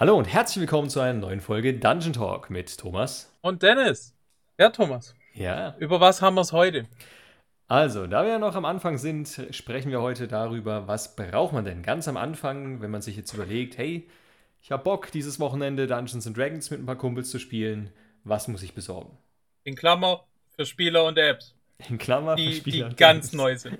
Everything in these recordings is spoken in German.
Hallo und herzlich willkommen zu einer neuen Folge Dungeon Talk mit Thomas. Und Dennis. Ja, Thomas. Ja. Über was haben wir es heute? Also, da wir ja noch am Anfang sind, sprechen wir heute darüber, was braucht man denn ganz am Anfang, wenn man sich jetzt überlegt, hey, ich habe Bock, dieses Wochenende Dungeons and Dragons mit ein paar Kumpels zu spielen. Was muss ich besorgen? In Klammer für Spieler und Apps. In Klammer die, für Spieler. Die ganz neu sind.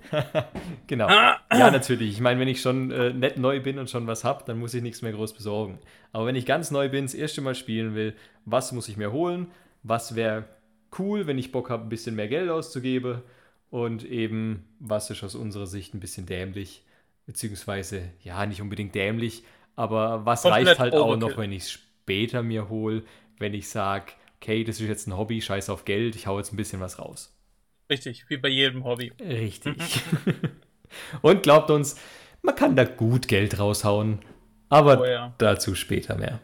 genau. Ja, natürlich. Ich meine, wenn ich schon äh, nett neu bin und schon was habe, dann muss ich nichts mehr groß besorgen. Aber wenn ich ganz neu bin, das erste Mal spielen will, was muss ich mir holen? Was wäre cool, wenn ich Bock habe, ein bisschen mehr Geld auszugeben? Und eben, was ist aus unserer Sicht ein bisschen dämlich? Beziehungsweise, ja, nicht unbedingt dämlich, aber was Komplett reicht halt auch noch, wenn ich es später mir hole, wenn ich sage, okay, das ist jetzt ein Hobby, scheiß auf Geld, ich hau jetzt ein bisschen was raus. Richtig, wie bei jedem Hobby. Richtig. Und glaubt uns, man kann da gut Geld raushauen, aber Oh ja. dazu später mehr.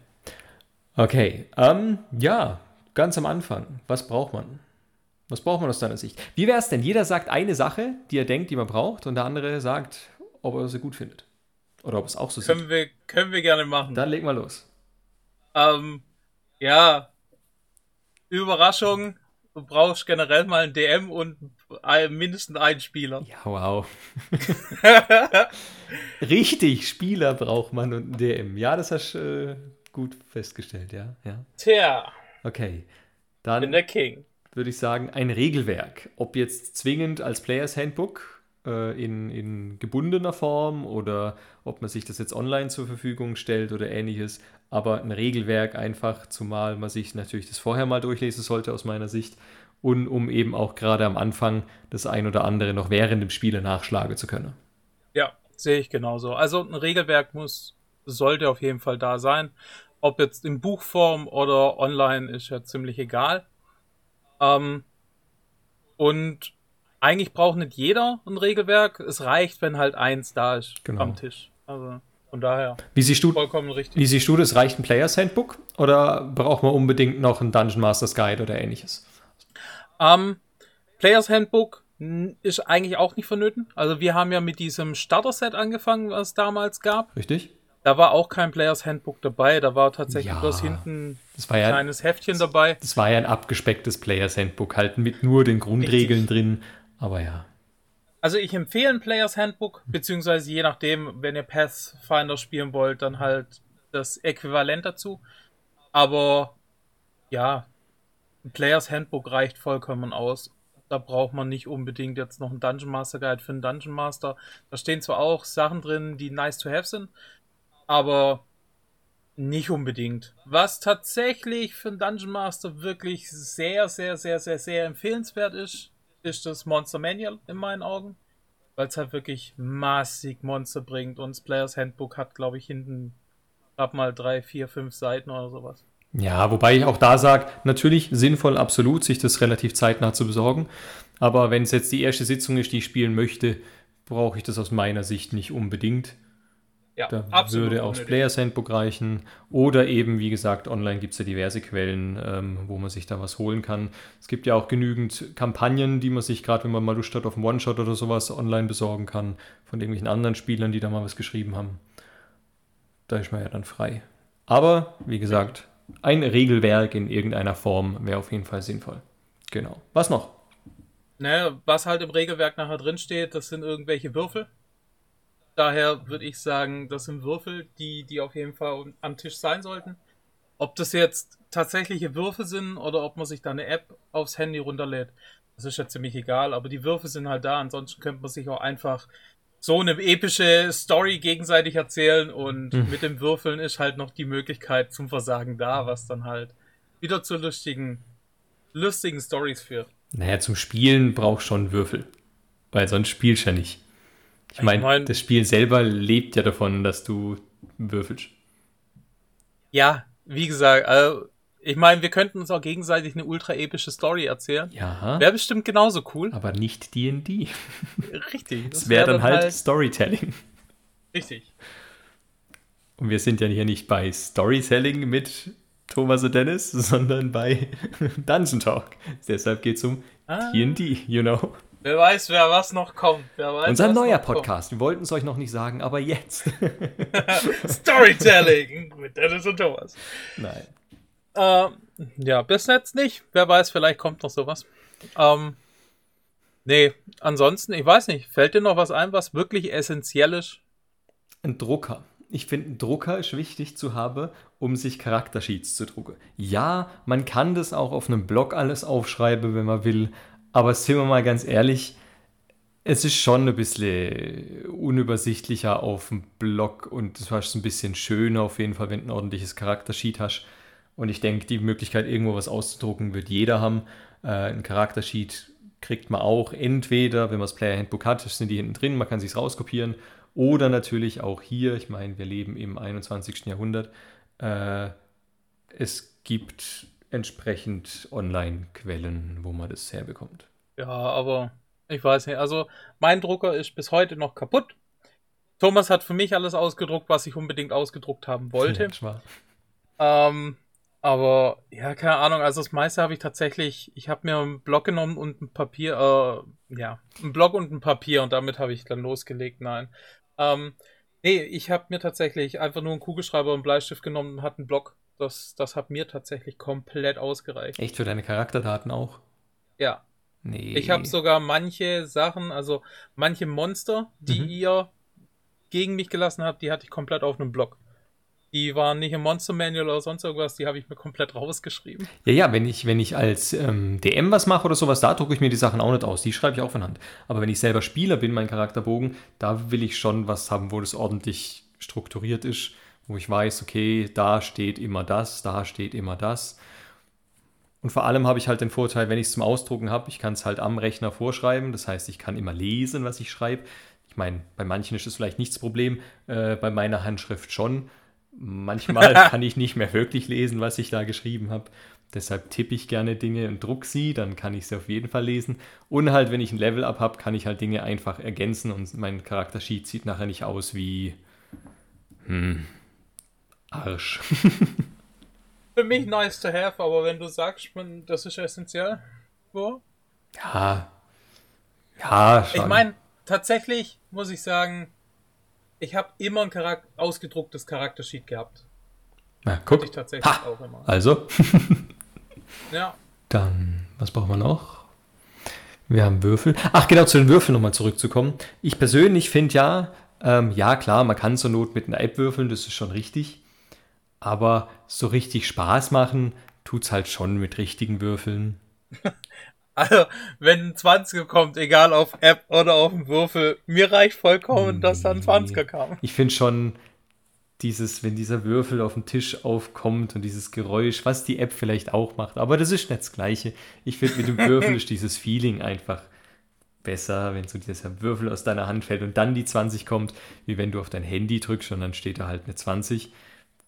Okay, ähm, ja, ganz am Anfang, was braucht man? Was braucht man aus deiner Sicht? Wie wäre es denn? Jeder sagt eine Sache, die er denkt, die man braucht, und der andere sagt, ob er sie gut findet. Oder ob es auch so sieht. Können wir, können wir gerne machen. Dann leg mal los. Ähm, ja. Überraschung. Du brauchst generell mal ein DM und mindestens einen Spieler. Ja, wow. Richtig, Spieler braucht man und ein DM. Ja, das hast du äh, gut festgestellt, ja. ja. Tja, Okay, bin dann der King. würde ich sagen, ein Regelwerk. Ob jetzt zwingend als Players Handbook äh, in, in gebundener Form oder ob man sich das jetzt online zur Verfügung stellt oder ähnliches. Aber ein Regelwerk einfach, zumal man sich natürlich das vorher mal durchlesen sollte aus meiner Sicht. Und um eben auch gerade am Anfang das ein oder andere noch während dem Spiele nachschlagen zu können. Ja, sehe ich genauso. Also ein Regelwerk muss, sollte auf jeden Fall da sein. Ob jetzt in Buchform oder online ist ja ziemlich egal. Ähm, und eigentlich braucht nicht jeder ein Regelwerk. Es reicht, wenn halt eins da ist Genau. am Tisch. Also von daher Wie siehst du, vollkommen richtig. wie siehst du das? Reicht ein Players Handbook oder braucht man unbedingt noch ein Dungeon Masters Guide oder ähnliches? Ähm, Players Handbook ist eigentlich auch nicht vonnöten. Also wir haben ja mit diesem Starter-Set angefangen, was es damals gab. Richtig? Da war auch kein Players Handbook dabei. Da war tatsächlich Ja. bloß hinten Das war ein ja kleines Heftchen dabei. Das war ja ein abgespecktes Players Handbook, halt mit nur den Grundregeln drin. Aber ja. Also ich empfehle ein Players Handbook, beziehungsweise je nachdem, wenn ihr Pathfinder spielen wollt, dann halt das Äquivalent dazu. Aber ja, ein Players Handbook reicht vollkommen aus. Da braucht man nicht unbedingt jetzt noch einen Dungeon Master Guide für einen Dungeon Master. Da stehen zwar auch Sachen drin, die nice to have sind, aber nicht unbedingt. Was tatsächlich für einen Dungeon Master wirklich sehr, sehr, sehr, sehr, sehr empfehlenswert ist, ist das Monster Manual in meinen Augen. Weil es halt wirklich massig Monster bringt und das Players Handbook hat, glaube ich, hinten ab mal drei, vier, fünf Seiten oder sowas. Ja, wobei ich auch da sage, natürlich sinnvoll, absolut, sich das relativ zeitnah zu besorgen. Aber wenn es jetzt die erste Sitzung ist, die ich spielen möchte, brauche ich das aus meiner Sicht nicht unbedingt. Ja, Da würde auch das unnötig. Players Handbook reichen. Oder eben, wie gesagt, online gibt es ja diverse Quellen, ähm, wo man sich da was holen kann. Es gibt ja auch genügend Kampagnen, die man sich, gerade wenn man mal Lust hat auf einen One-Shot oder sowas, online besorgen kann. Von irgendwelchen anderen Spielern, die da mal was geschrieben haben. Da ist man ja dann frei. Aber, wie gesagt, ein Regelwerk in irgendeiner Form wäre auf jeden Fall sinnvoll. Genau. Was noch? Ne, was halt im Regelwerk nachher drin steht, das sind irgendwelche Würfel. Daher würde ich sagen, das sind Würfel, die, die auf jeden Fall am Tisch sein sollten. Ob das jetzt tatsächliche Würfel sind oder ob man sich da eine App aufs Handy runterlädt, das ist ja ziemlich egal, aber die Würfel sind halt da, ansonsten könnte man sich auch einfach so eine epische Story gegenseitig erzählen und Hm. mit dem Würfeln ist halt noch die Möglichkeit zum Versagen da, was dann halt wieder zu lustigen, lustigen Stories führt. Naja, zum Spielen brauchst schon Würfel. Weil sonst spielst du ja nicht. Ich Ich meine, mein- das Spiel selber lebt ja davon, dass du würfelst. Ja, wie gesagt, also, ich meine, wir könnten uns auch gegenseitig eine ultra epische Story erzählen. Ja, Wäre bestimmt genauso cool. aber nicht D&D. Richtig. Das wäre dann halt Storytelling. richtig. Und wir sind ja hier nicht bei Storytelling mit Thomas und Dennis, sondern bei Dungeon Talk. Deshalb geht es um Ah. D&D, you know. Wer weiß, wer was noch kommt. Weiß, Unser neuer Podcast. Kommt. Wir wollten es euch noch nicht sagen, aber jetzt. Storytelling mit Dennis und Thomas. Nein. Ähm, ja, bis jetzt nicht. Wer weiß, vielleicht kommt noch sowas. Ähm, nee, ansonsten, ich weiß nicht. Fällt dir noch was ein, was wirklich essentiell ist? Ein Drucker. Ich finde, ein Drucker ist wichtig zu haben, um sich Charaktersheets zu drucken. Ja, man kann das auch auf einem Blog alles aufschreiben, wenn man will, aber sind wir mal ganz ehrlich, es ist schon ein bisschen unübersichtlicher auf dem Blog und hast es ein bisschen schöner auf jeden Fall, wenn du ein ordentliches Charaktersheet hast. Und ich denke, die Möglichkeit, irgendwo was auszudrucken, wird jeder haben. Äh, ein Charaktersheet kriegt man auch entweder, wenn man das Player Handbook hat, sind die hinten drin, man kann sich rauskopieren. Oder natürlich auch hier, ich meine, wir leben im 21. Jahrhundert. Äh, es gibt entsprechend Online-Quellen, wo man das herbekommt. Ja, aber ich weiß nicht. Also mein Drucker ist bis heute noch kaputt. Thomas hat für mich alles ausgedruckt, was ich unbedingt ausgedruckt haben wollte. Ja, ähm, aber ja, keine Ahnung. Also das meiste habe ich tatsächlich. Ich habe mir einen Block genommen und ein Papier. Äh, ja, ein Block und ein Papier und damit habe ich dann losgelegt. Nein. Ähm, nee, ich habe mir tatsächlich einfach nur einen Kugelschreiber und einen Bleistift genommen und hatte einen Block das, das hat mir tatsächlich komplett ausgereicht. Echt für deine Charakterdaten auch? Ja. Nee. Ich habe sogar manche Sachen, also manche Monster, die mhm. ihr gegen mich gelassen habt, die hatte ich komplett auf einem Block. Die waren nicht im Monster Manual oder sonst irgendwas, die habe ich mir komplett rausgeschrieben. Ja, ja, wenn ich, wenn ich als ähm, DM was mache oder sowas, da drucke ich mir die Sachen auch nicht aus. Die schreibe ich auch von Hand. Aber wenn ich selber Spieler bin, mein Charakterbogen, da will ich schon was haben, wo das ordentlich strukturiert ist wo ich weiß, okay, da steht immer das, da steht immer das. Und vor allem habe ich halt den Vorteil, wenn ich es zum Ausdrucken habe, ich kann es halt am Rechner vorschreiben. Das heißt, ich kann immer lesen, was ich schreibe. Ich meine, bei manchen ist es vielleicht nicht das Problem, äh, bei meiner Handschrift schon. Manchmal kann ich nicht mehr wirklich lesen, was ich da geschrieben habe. Deshalb tippe ich gerne Dinge und druck sie, dann kann ich sie auf jeden Fall lesen. Und halt, wenn ich ein Level-Up habe, kann ich halt Dinge einfach ergänzen und mein Charaktersheet sieht nachher nicht aus wie. Hm, Arsch. Für mich nice to have, aber wenn du sagst, man, das ist essentiell, wo? Ja. Ja, schon. Ich meine, tatsächlich muss ich sagen, ich habe immer ein Charakter ausgedrucktes Charaktersheet gehabt. Na, guck. ich tatsächlich ha. auch immer. Also. ja. Dann, was brauchen wir noch? Wir haben Würfel. Ach, genau, zu den Würfeln nochmal zurückzukommen. Ich persönlich finde ja, ähm, ja klar, man kann zur Not mit einer App würfeln, das ist schon richtig. Aber so richtig Spaß machen tut es halt schon mit richtigen Würfeln. Also, wenn ein 20er kommt, egal auf App oder auf dem Würfel, mir reicht vollkommen, nee. dass da ein 20er kam. Ich finde schon dieses, wenn dieser Würfel auf dem Tisch aufkommt und dieses Geräusch, was die App vielleicht auch macht, aber das ist nicht das Gleiche. Ich finde, mit dem Würfel ist dieses Feeling einfach besser, wenn so dieser Würfel aus deiner Hand fällt und dann die 20 kommt, wie wenn du auf dein Handy drückst und dann steht da halt eine 20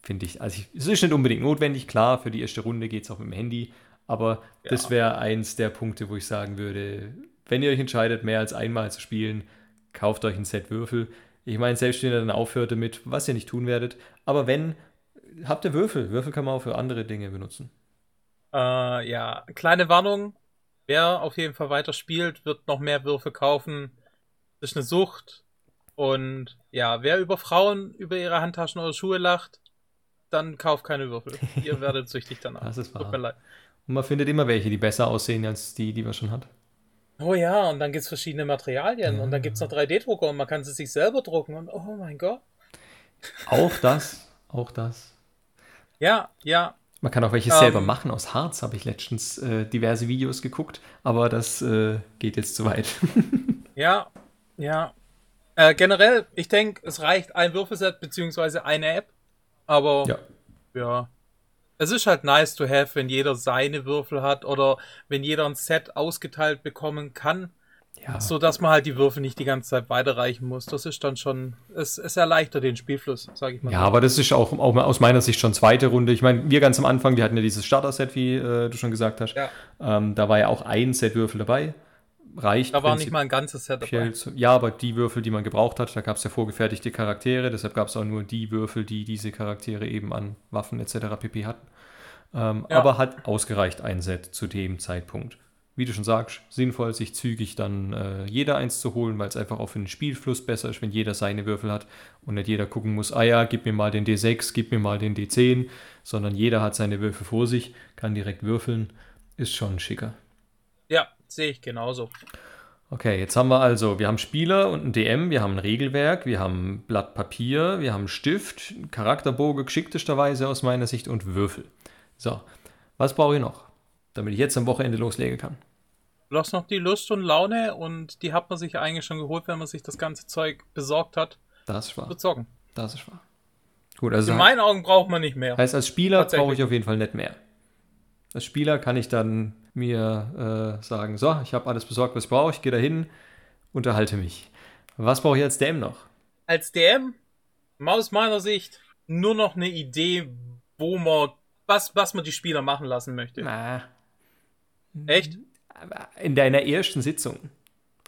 finde ich. Also ich, es ist nicht unbedingt notwendig, klar, für die erste Runde geht es auch mit dem Handy, aber ja. das wäre eins der Punkte, wo ich sagen würde, wenn ihr euch entscheidet, mehr als einmal zu spielen, kauft euch ein Set Würfel. Ich meine, selbst wenn ihr dann aufhört damit, was ihr nicht tun werdet, aber wenn, habt ihr Würfel. Würfel kann man auch für andere Dinge benutzen. Äh, ja, kleine Warnung. Wer auf jeden Fall weiter spielt, wird noch mehr Würfel kaufen. Das ist eine Sucht. Und ja, wer über Frauen, über ihre Handtaschen oder Schuhe lacht, dann kauft keine Würfel. Ihr werdet süchtig danach. Das ist wahr. Tut mir leid. Und man findet immer welche, die besser aussehen als die, die man schon hat. Oh ja, und dann gibt es verschiedene Materialien ja. und dann gibt es noch 3D-Drucker und man kann sie sich selber drucken und oh mein Gott. Auch das, auch das. Ja, ja. Man kann auch welche ähm, selber machen aus Harz, habe ich letztens äh, diverse Videos geguckt, aber das äh, geht jetzt zu weit. ja, ja. Äh, generell, ich denke, es reicht ein Würfelset beziehungsweise eine App aber ja. ja. Es ist halt nice to have, wenn jeder seine Würfel hat oder wenn jeder ein Set ausgeteilt bekommen kann. Ja. So dass man halt die Würfel nicht die ganze Zeit weiterreichen muss. Das ist dann schon, es, es erleichtert den Spielfluss, sage ich mal. Ja, so. aber das ist auch, auch aus meiner Sicht schon zweite Runde. Ich meine, wir ganz am Anfang, wir hatten ja dieses Starter-Set, wie äh, du schon gesagt hast. Ja. Ähm, da war ja auch ein Set Würfel dabei reicht. Da war nicht mal ein ganzes Set dabei. Ja, aber die Würfel, die man gebraucht hat, da gab es ja vorgefertigte Charaktere, deshalb gab es auch nur die Würfel, die diese Charaktere eben an Waffen etc. pp. hatten. Ähm, ja. Aber hat ausgereicht ein Set zu dem Zeitpunkt. wie du schon sagst, sinnvoll, sich zügig dann äh, jeder eins zu holen, weil es einfach auch für den Spielfluss besser ist, wenn jeder seine Würfel hat und nicht jeder gucken muss, ah ja, gib mir mal den D6, gib mir mal den D10, sondern jeder hat seine Würfel vor sich, kann direkt würfeln, ist schon schicker. Ja, sehe ich genauso. Okay, jetzt haben wir also, wir haben Spieler und ein DM, wir haben ein Regelwerk, wir haben ein Blatt Papier, wir haben einen Stift, Charakterbogen geschicktester aus meiner Sicht und Würfel. So, was brauche ich noch, damit ich jetzt am Wochenende loslegen kann? Du hast noch die Lust und Laune und die hat man sich eigentlich schon geholt, wenn man sich das ganze Zeug besorgt hat. Das ist wahr. Bezogen. Das ist wahr. Gut, also. In meinen Augen braucht man nicht mehr. Heißt, als Spieler brauche ich auf jeden Fall nicht mehr. Als Spieler kann ich dann mir äh, sagen: So, ich habe alles besorgt, was ich brauche, ich gehe dahin, unterhalte mich. Was brauche ich als DM noch? Als DM, aus meiner Sicht, nur noch eine Idee, wo man, was, was man die Spieler machen lassen möchte. Na. Echt? in deiner ersten Sitzung.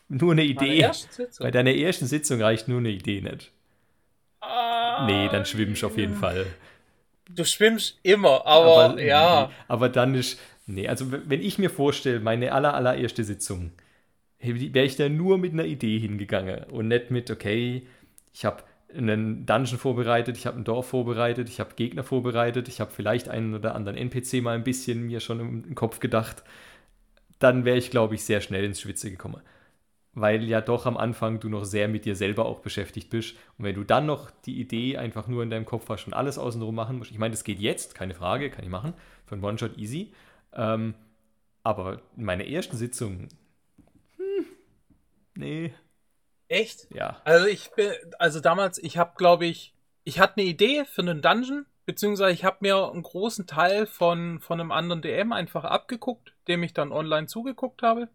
Nur eine Idee. Bei deiner ersten Sitzung reicht nur eine Idee nicht. Ah, nee, dann schwimmst du auf jeden Fall. Du schwimmst immer, aber, aber ja. Aber dann ist. Nee, also wenn ich mir vorstelle, meine aller, allererste Sitzung, wäre ich da nur mit einer Idee hingegangen und nicht mit, okay, ich habe einen Dungeon vorbereitet, ich habe ein Dorf vorbereitet, ich habe Gegner vorbereitet, ich habe vielleicht einen oder anderen NPC mal ein bisschen mir schon im Kopf gedacht dann wäre ich, glaube ich, sehr schnell ins Schwitze gekommen. Weil ja doch am Anfang du noch sehr mit dir selber auch beschäftigt bist. Und wenn du dann noch die Idee einfach nur in deinem Kopf hast und alles außenrum machen musst, ich meine, das geht jetzt, keine Frage, kann ich machen, für einen One-Shot easy. Ähm, aber in meiner ersten Sitzung, hm, nee. Echt? Ja. Also ich bin, also damals, ich habe, glaube ich, ich hatte eine Idee für einen Dungeon Beziehungsweise ich habe mir einen großen Teil von, von einem anderen DM einfach abgeguckt, dem ich dann online zugeguckt habe.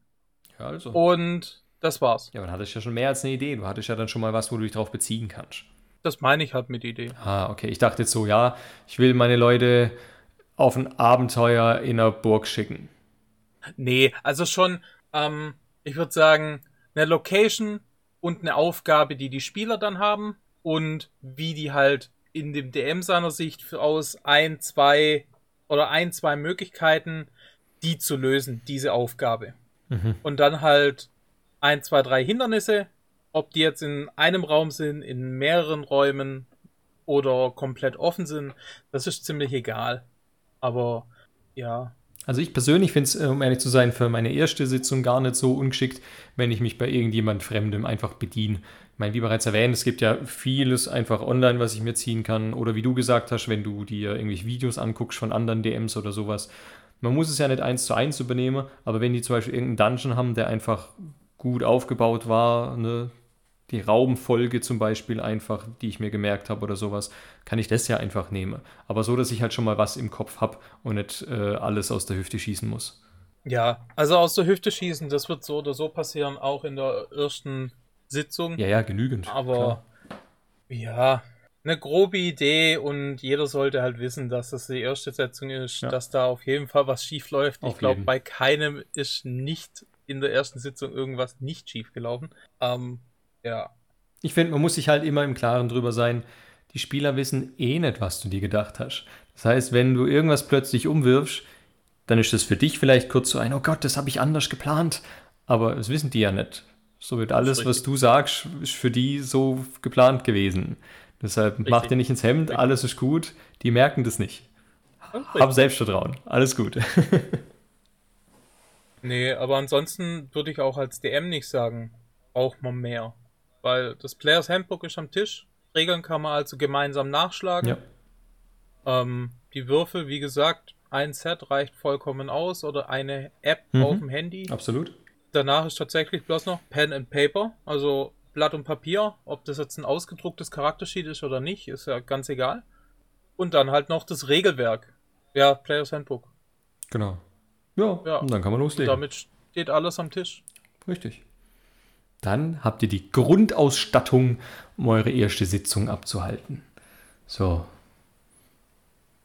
Ja, also. Und das war's. Ja, dann hattest du ja schon mehr als eine Idee. Du hattest ja dann schon mal was, wo du dich drauf beziehen kannst. Das meine ich halt mit Idee. Ah, okay. Ich dachte jetzt so, ja, ich will meine Leute auf ein Abenteuer in einer Burg schicken. Nee, also schon, ähm, ich würde sagen, eine Location und eine Aufgabe, die die Spieler dann haben und wie die halt in dem DM seiner Sicht aus ein, zwei oder ein, zwei Möglichkeiten, die zu lösen, diese Aufgabe. Mhm. Und dann halt ein, zwei, drei Hindernisse, ob die jetzt in einem Raum sind, in mehreren Räumen oder komplett offen sind, das ist ziemlich egal. Aber ja. Also ich persönlich finde es, um ehrlich zu sein, für meine erste Sitzung gar nicht so ungeschickt, wenn ich mich bei irgendjemand Fremdem einfach bediene. Ich meine, wie bereits erwähnt, es gibt ja vieles einfach online, was ich mir ziehen kann. Oder wie du gesagt hast, wenn du dir irgendwelche Videos anguckst von anderen DMs oder sowas. Man muss es ja nicht eins zu eins übernehmen, aber wenn die zum Beispiel irgendeinen Dungeon haben, der einfach gut aufgebaut war, ne, die Raumfolge zum Beispiel einfach, die ich mir gemerkt habe oder sowas, kann ich das ja einfach nehmen. Aber so, dass ich halt schon mal was im Kopf habe und nicht äh, alles aus der Hüfte schießen muss. Ja, also aus der Hüfte schießen, das wird so oder so passieren, auch in der ersten Sitzung. Ja, ja, genügend. Aber klar. ja, eine grobe Idee und jeder sollte halt wissen, dass das die erste Sitzung ist, ja. dass da auf jeden Fall was schief läuft. Auf ich glaube, bei keinem ist nicht in der ersten Sitzung irgendwas nicht schief gelaufen. Ähm, ja. Ich finde, man muss sich halt immer im Klaren drüber sein, die Spieler wissen eh nicht, was du dir gedacht hast. Das heißt, wenn du irgendwas plötzlich umwirfst, dann ist das für dich vielleicht kurz so ein, oh Gott, das habe ich anders geplant. Aber das wissen die ja nicht. So wird alles, was du sagst, ist für die so geplant gewesen. Deshalb richtig. mach dir nicht ins Hemd, richtig. alles ist gut. Die merken das nicht. Richtig. Hab Selbstvertrauen, alles gut. nee, aber ansonsten würde ich auch als DM nicht sagen, braucht man mehr. Weil das Players Handbook ist am Tisch. Regeln kann man also gemeinsam nachschlagen. Ja. Ähm, die Würfel, wie gesagt, ein Set reicht vollkommen aus oder eine App mhm. auf dem Handy. Absolut danach ist tatsächlich bloß noch Pen and Paper, also Blatt und Papier. Ob das jetzt ein ausgedrucktes Charaktersheet ist oder nicht, ist ja ganz egal. Und dann halt noch das Regelwerk. Ja, Players Handbook. Genau. Ja, ja. und dann kann man loslegen. Und damit steht alles am Tisch. Richtig. Dann habt ihr die Grundausstattung, um eure erste Sitzung abzuhalten. So.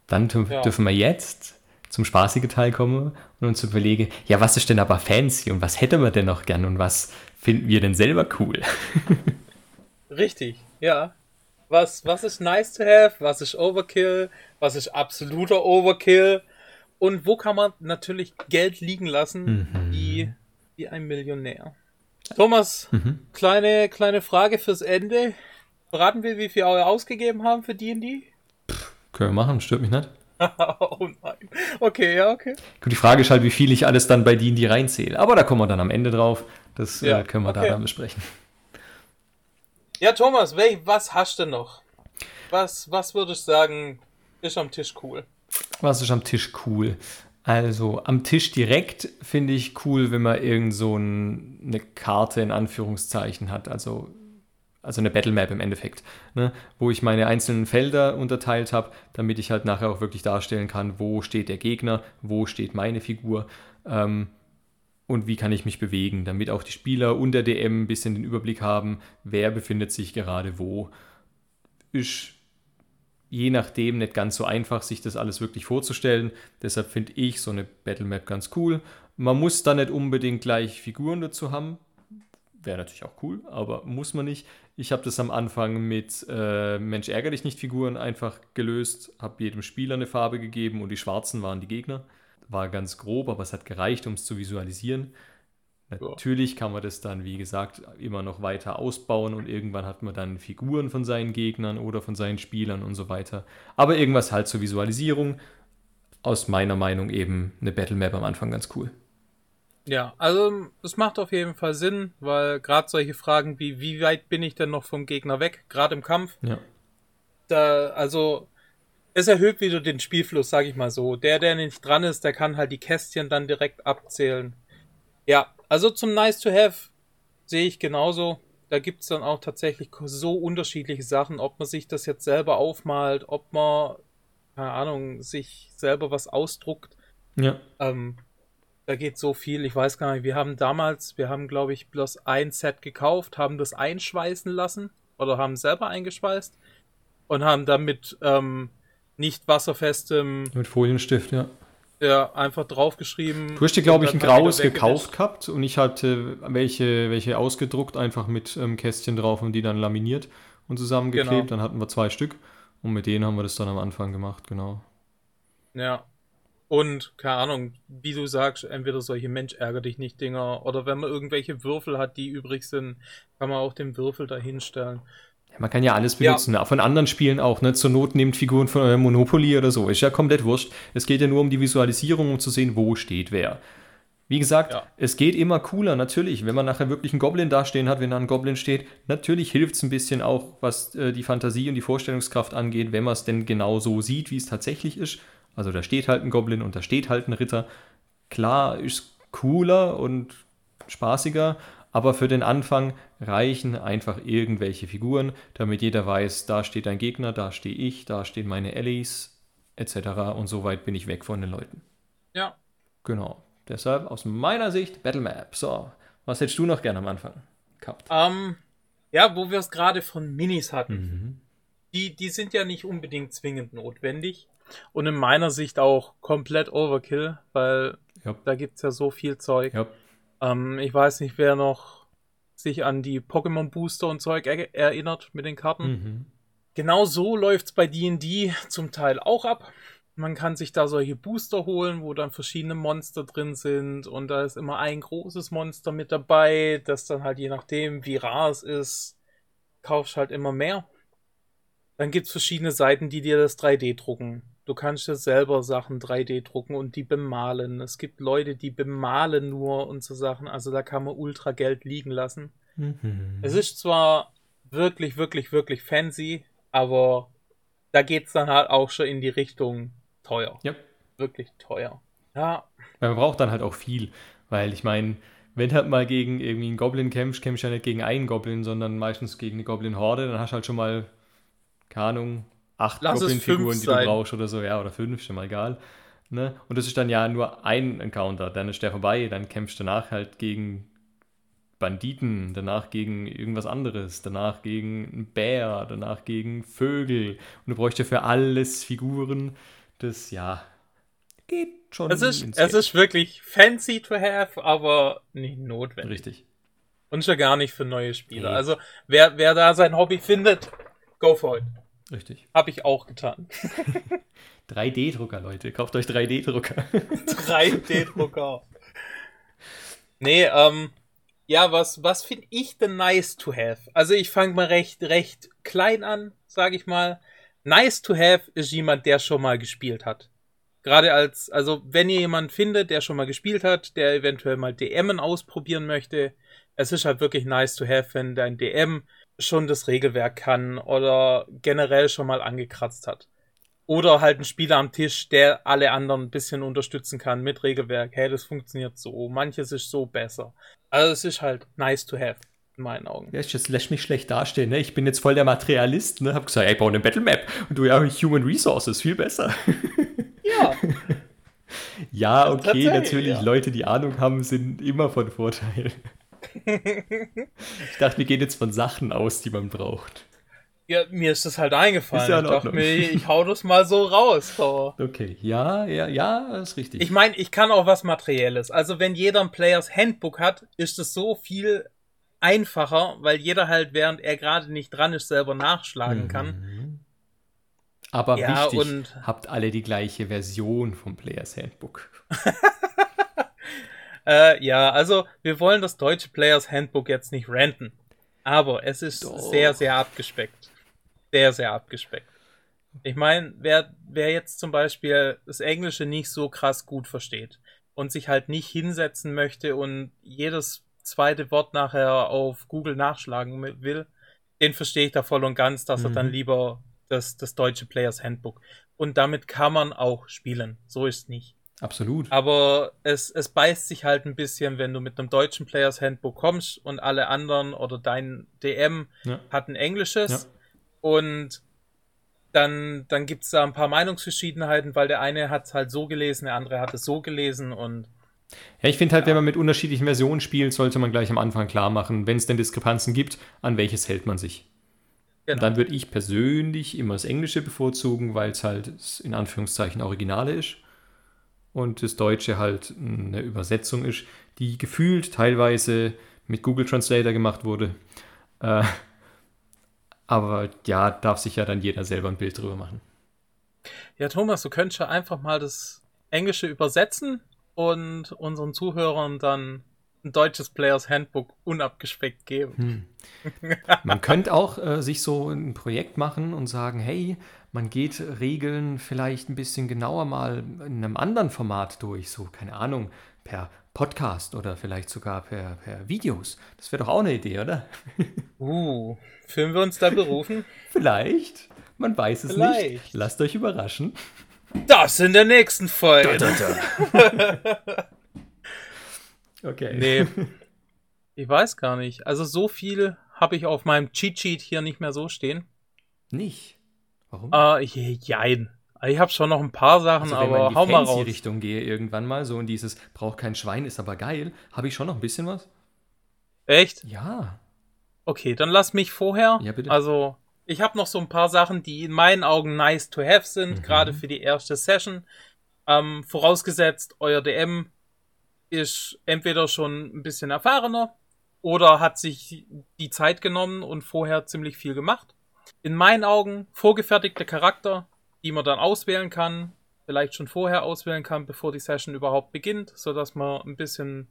Dann ja. dürfen wir jetzt zum spaßigen Teil komme und uns überlege, ja, was ist denn aber fancy und was hätten wir denn noch gern und was finden wir denn selber cool? Richtig, ja. Was, was ist nice to have, was ist Overkill, was ist absoluter Overkill und wo kann man natürlich Geld liegen lassen, mhm. wie, wie ein Millionär. Thomas, mhm. kleine, kleine Frage fürs Ende. Verraten wir, wie viel wir ausgegeben haben für D&D? Können wir machen, stört mich nicht. oh nein. Okay, ja, okay. Gut, die Frage ist halt, wie viel ich alles dann bei D&D reinzähle. Aber da kommen wir dann am Ende drauf. Das äh, ja, äh, können wir okay. da dann besprechen. Ja, Thomas, was hast du noch? Was, was würdest du sagen, ist am Tisch cool? Was ist am Tisch cool? Also am Tisch direkt finde ich cool, wenn man irgend so ein, eine Karte in Anführungszeichen hat, also, also eine Battle Map im Endeffekt, ne? wo ich meine einzelnen Felder unterteilt habe, damit ich halt nachher auch wirklich darstellen kann, wo steht der Gegner, wo steht meine Figur ähm, und wie kann ich mich bewegen, damit auch die Spieler und der DM ein bisschen den Überblick haben, wer befindet sich gerade wo. Ist je nachdem nicht ganz so einfach, sich das alles wirklich vorzustellen. Deshalb finde ich so eine Battle Map ganz cool. Man muss da nicht unbedingt gleich Figuren dazu haben. Wäre natürlich auch cool, aber muss man nicht. Ich habe das am Anfang mit äh, Mensch ärger dich nicht Figuren einfach gelöst, habe jedem Spieler eine Farbe gegeben und die schwarzen waren die Gegner. War ganz grob, aber es hat gereicht, um es zu visualisieren. Natürlich kann man das dann, wie gesagt, immer noch weiter ausbauen und irgendwann hat man dann Figuren von seinen Gegnern oder von seinen Spielern und so weiter. Aber irgendwas halt zur Visualisierung. Aus meiner Meinung eben eine Battle Map am Anfang ganz cool. Ja, also es macht auf jeden Fall Sinn, weil gerade solche Fragen wie, wie weit bin ich denn noch vom Gegner weg, gerade im Kampf, ja. da, also es erhöht wieder den Spielfluss, sag ich mal so. Der, der nicht dran ist, der kann halt die Kästchen dann direkt abzählen. Ja, also zum Nice to Have sehe ich genauso. Da gibt es dann auch tatsächlich so unterschiedliche Sachen, ob man sich das jetzt selber aufmalt, ob man, keine Ahnung, sich selber was ausdruckt. Ja. Ähm, da geht so viel, ich weiß gar nicht. Wir haben damals, wir haben, glaube ich, bloß ein Set gekauft, haben das einschweißen lassen oder haben selber eingeschweißt und haben damit ähm, nicht wasserfestem. Mit Folienstift, ja. Ja, einfach draufgeschrieben. Du hast dir, glaube ich, ein graues gekauft gehabt und ich hatte welche, welche ausgedruckt, einfach mit ähm, Kästchen drauf und die dann laminiert und zusammengeklebt. Genau. Dann hatten wir zwei Stück und mit denen haben wir das dann am Anfang gemacht, genau. Ja. Und, keine Ahnung, wie du sagst, entweder solche Mensch ärger dich nicht Dinger oder wenn man irgendwelche Würfel hat, die übrig sind, kann man auch den Würfel dahinstellen. Man kann ja alles benutzen, ja. von anderen Spielen auch. Ne? Zur Not nehmt Figuren von eurem Monopoly oder so. Ist ja komplett wurscht. Es geht ja nur um die Visualisierung, um zu sehen, wo steht wer. Wie gesagt, ja. es geht immer cooler, natürlich. Wenn man nachher wirklich einen Goblin dastehen hat, wenn da ein Goblin steht, natürlich hilft es ein bisschen auch, was äh, die Fantasie und die Vorstellungskraft angeht, wenn man es denn genau so sieht, wie es tatsächlich ist. Also da steht halt ein Goblin und da steht halt ein Ritter. Klar ist cooler und spaßiger, aber für den Anfang reichen einfach irgendwelche Figuren, damit jeder weiß, da steht ein Gegner, da stehe ich, da stehen meine Allies, etc. Und so weit bin ich weg von den Leuten. Ja. Genau. Deshalb aus meiner Sicht Battle Map. So, was hättest du noch gerne am Anfang gehabt? Um, ähm, ja, wo wir es gerade von Minis hatten. Mhm. Die, die sind ja nicht unbedingt zwingend notwendig. Und in meiner Sicht auch komplett Overkill, weil ja. da gibt es ja so viel Zeug. Ja. Ähm, ich weiß nicht, wer noch sich an die Pokémon Booster und Zeug er erinnert mit den Karten. Mhm. Genau so läuft es bei D&D zum Teil auch ab. Man kann sich da solche Booster holen, wo dann verschiedene Monster drin sind und da ist immer ein großes Monster mit dabei, das dann halt je nachdem, wie rar es ist, kaufst halt immer mehr. Dann gibt es verschiedene Seiten, die dir das 3D drucken. Du kannst dir selber Sachen 3D drucken und die bemalen. Es gibt Leute, die bemalen nur und so Sachen. Also da kann man ultra Geld liegen lassen. Mhm. Es ist zwar wirklich, wirklich, wirklich fancy, aber da geht es dann halt auch schon in die Richtung teuer. Ja. Wirklich teuer. Ja. Man braucht dann halt auch viel, weil ich meine, wenn halt mal gegen irgendwie einen Goblin kämpfst, kämpfst du ja nicht gegen einen Goblin, sondern meistens gegen eine Goblin-Horde, dann hast du halt schon mal, keine Ahnung, acht Goblin-Figuren, die du brauchst oder so, ja, oder fünf, schon mal egal. Ne? Und das ist dann ja nur ein Encounter, dann ist der vorbei, dann kämpfst du danach halt gegen Banditen, danach gegen irgendwas anderes, danach gegen einen Bär, danach gegen Vögel. Und du bräuchst ja für alles Figuren. Das, ja, geht schon. Es ist, es ist wirklich fancy to have, aber nicht notwendig. Richtig. Und schon gar nicht für neue Spieler. Nee. Also, wer, wer da sein Hobby findet, go for it. Richtig. Habe ich auch getan. 3D-Drucker, Leute. Kauft euch 3D-Drucker. 3D-Drucker. Nee, ähm, ja, was, was finde ich denn nice to have? Also ich fange mal recht, recht klein an, sage ich mal. Nice to have ist jemand, der schon mal gespielt hat. Gerade als, also wenn ihr jemanden findet, der schon mal gespielt hat, der eventuell mal DMen ausprobieren möchte, es ist halt wirklich nice to have, wenn dein DM schon das Regelwerk kann oder generell schon mal angekratzt hat. Oder halt ein Spieler am Tisch, der alle anderen ein bisschen unterstützen kann mit Regelwerk. Hey, das funktioniert so. Manches ist so besser. Also es ist halt nice to have, in meinen Augen. Ja, jetzt lässt mich schlecht dastehen. Ne? Ich bin jetzt voll der Materialist. Ne? Hab gesagt, ey, ich baue eine Battle Map. Und du ja, Human Resources, viel besser. Ja. ja, okay, natürlich. Ja. Leute, die Ahnung haben, sind immer von Vorteil. Ich dachte, wir gehen jetzt von Sachen aus, die man braucht. Ja, mir ist das halt eingefallen. Ist ja ich dachte mir, ich hau das mal so raus. So. Okay, ja, ja, ja, das ist richtig. Ich meine, ich kann auch was Materielles. Also wenn jeder ein Players Handbook hat, ist es so viel einfacher, weil jeder halt, während er gerade nicht dran ist, selber nachschlagen mhm. kann. Aber ja, wichtig, und habt alle die gleiche Version vom Players Handbook. äh, ja, also wir wollen das deutsche Players Handbook jetzt nicht renten. Aber es ist Doch. sehr, sehr abgespeckt sehr, sehr abgespeckt. Ich meine, wer, wer jetzt zum Beispiel das Englische nicht so krass gut versteht und sich halt nicht hinsetzen möchte und jedes zweite Wort nachher auf Google nachschlagen will, den verstehe ich da voll und ganz, dass mhm. er dann mhm. lieber das, das deutsche Players Handbook. Und damit kann man auch spielen. So ist nicht. Absolut. Aber es, es beißt sich halt ein bisschen, wenn du mit einem deutschen Players Handbook kommst und alle anderen oder dein DM ja. hat ein englisches. Ja und dann, dann gibt es da ein paar Meinungsverschiedenheiten, weil der eine hat es halt so gelesen, der andere hat es so gelesen und. Ja, ich finde halt, ja. wenn man mit unterschiedlichen Versionen spielt, sollte man gleich am Anfang klar machen, wenn es denn Diskrepanzen gibt, an welches hält man sich. Genau. dann würde ich persönlich immer das Englische bevorzugen, weil es halt in Anführungszeichen Originale ist. Und das Deutsche halt eine Übersetzung ist, die gefühlt teilweise mit Google Translator gemacht wurde. Äh, aber ja, darf sich ja dann jeder selber ein Bild drüber machen. Ja, Thomas, du könntest ja einfach mal das Englische übersetzen und unseren Zuhörern dann ein deutsches Players Handbook unabgespeckt geben. Hm. Man könnte auch äh, sich so ein Projekt machen und sagen, hey, man geht Regeln vielleicht ein bisschen genauer mal in einem anderen Format durch, so keine Ahnung, per Podcast oder vielleicht sogar per, per Videos. Das wäre doch auch eine Idee, oder? Uh, fühlen wir uns da berufen? vielleicht. Man weiß es vielleicht. nicht. Lasst euch überraschen. Das in der nächsten Folge. Da, da, da. okay. Nee. Ich weiß gar nicht. Also so viel habe ich auf meinem Cheat Sheet hier nicht mehr so stehen. Nicht? Warum? Äh, jein. Ich habe schon noch ein paar Sachen, also, aber hau mal raus. Wenn ich in die Richtung gehe irgendwann mal, so in dieses braucht kein Schwein, ist aber geil, habe ich schon noch ein bisschen was. Echt? Ja. Okay, dann lass mich vorher. Ja, bitte. Also, ich habe noch so ein paar Sachen, die in meinen Augen nice to have sind, mhm. gerade für die erste Session. Ähm, vorausgesetzt, euer DM ist entweder schon ein bisschen erfahrener oder hat sich die Zeit genommen und vorher ziemlich viel gemacht. In meinen Augen vorgefertigte Charakter, die man dann auswählen kann, vielleicht schon vorher auswählen kann, bevor die Session überhaupt beginnt, so dass man ein bisschen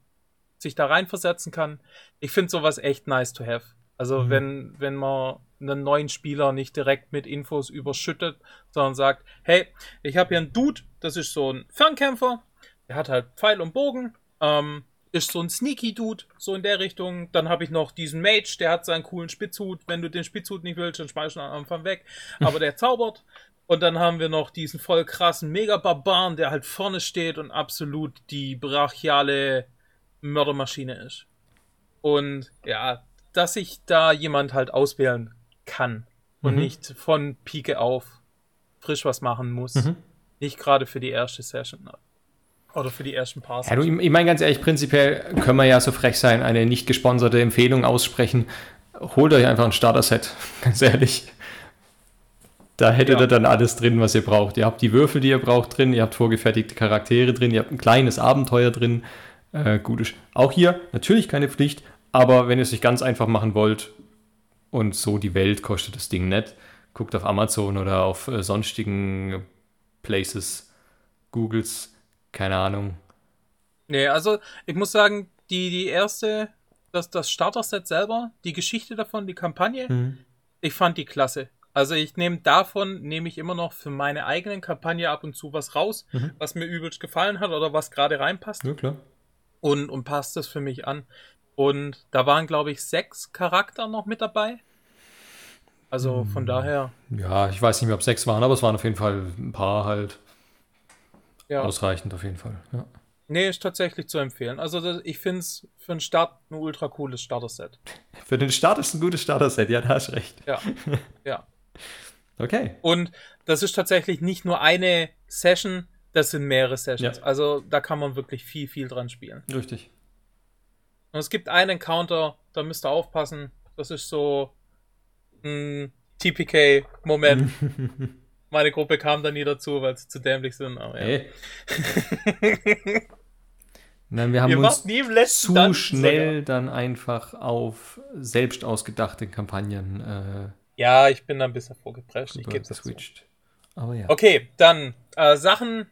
sich da reinversetzen kann. Ich finde sowas echt nice to have. Also mhm. wenn, wenn man einen neuen Spieler nicht direkt mit Infos überschüttet, sondern sagt, hey, ich habe hier einen Dude, das ist so ein Fernkämpfer, der hat halt Pfeil und Bogen, ähm, ist so ein Sneaky Dude, so in der Richtung. Dann habe ich noch diesen Mage, der hat seinen coolen Spitzhut. Wenn du den Spitzhut nicht willst, dann schmeiß ihn am Anfang weg. Aber der zaubert. Und dann haben wir noch diesen voll krassen Mega-Barbaren, der halt vorne steht und absolut die brachiale Mördermaschine ist. Und ja, dass sich da jemand halt auswählen kann und mhm. nicht von Pike auf frisch was machen muss. Mhm. Nicht gerade für die erste Session. Oder für die ersten paar ja, du, Ich meine ganz ehrlich, prinzipiell können wir ja so frech sein, eine nicht gesponserte Empfehlung aussprechen. Holt euch einfach ein Starter-Set, ganz ehrlich. Da hättet ja. ihr dann alles drin, was ihr braucht. Ihr habt die Würfel, die ihr braucht, drin, ihr habt vorgefertigte Charaktere drin, ihr habt ein kleines Abenteuer drin. Äh, gut ist. Auch hier natürlich keine Pflicht, aber wenn ihr es euch ganz einfach machen wollt und so die Welt kostet das Ding nicht, guckt auf Amazon oder auf äh, sonstigen Places, Googles, keine Ahnung. Nee, also ich muss sagen, die, die erste, das, das Starter-Set selber, die Geschichte davon, die Kampagne, Mhm. ich fand die klasse. Also ich nehme davon, nehme ich immer noch für meine eigenen Kampagne ab und zu was raus, Mhm. was mir übelst gefallen hat oder was gerade reinpasst Ja, klar. und, und passt das für mich an. Und da waren, glaube ich, sechs Charakter noch mit dabei. Also von daher, Ja, ich weiß nicht mehr, ob sechs waren, aber es waren auf jeden Fall ein paar halt. Ja. Ausreichend auf jeden Fall. Ja. Nee, ist tatsächlich zu empfehlen. Also das, ich finde es für einen Start ein ultra cooles Starter-Set. Für den Start ist ein gutes Starter-Set, ja, da hast du recht. Ja, ja. Okay. Und das ist tatsächlich nicht nur eine Session, das sind mehrere Sessions. Ja. Also da kann man wirklich viel, viel dran spielen. Richtig. Und es gibt einen Encounter, da müsst ihr aufpassen. Das ist so ein TPK-Moment. Meine Gruppe kam da nie dazu, weil sie zu dämlich sind. Aber ja. Ey. Nein, wir haben Ihr uns zu Dungeon schnell dann einfach auf selbst ausgedachte Kampagnen äh, Ja, ich bin da ein bisschen vorgeprescht. Ich gebe switcht. Aber ja. Okay, dann äh, Sachen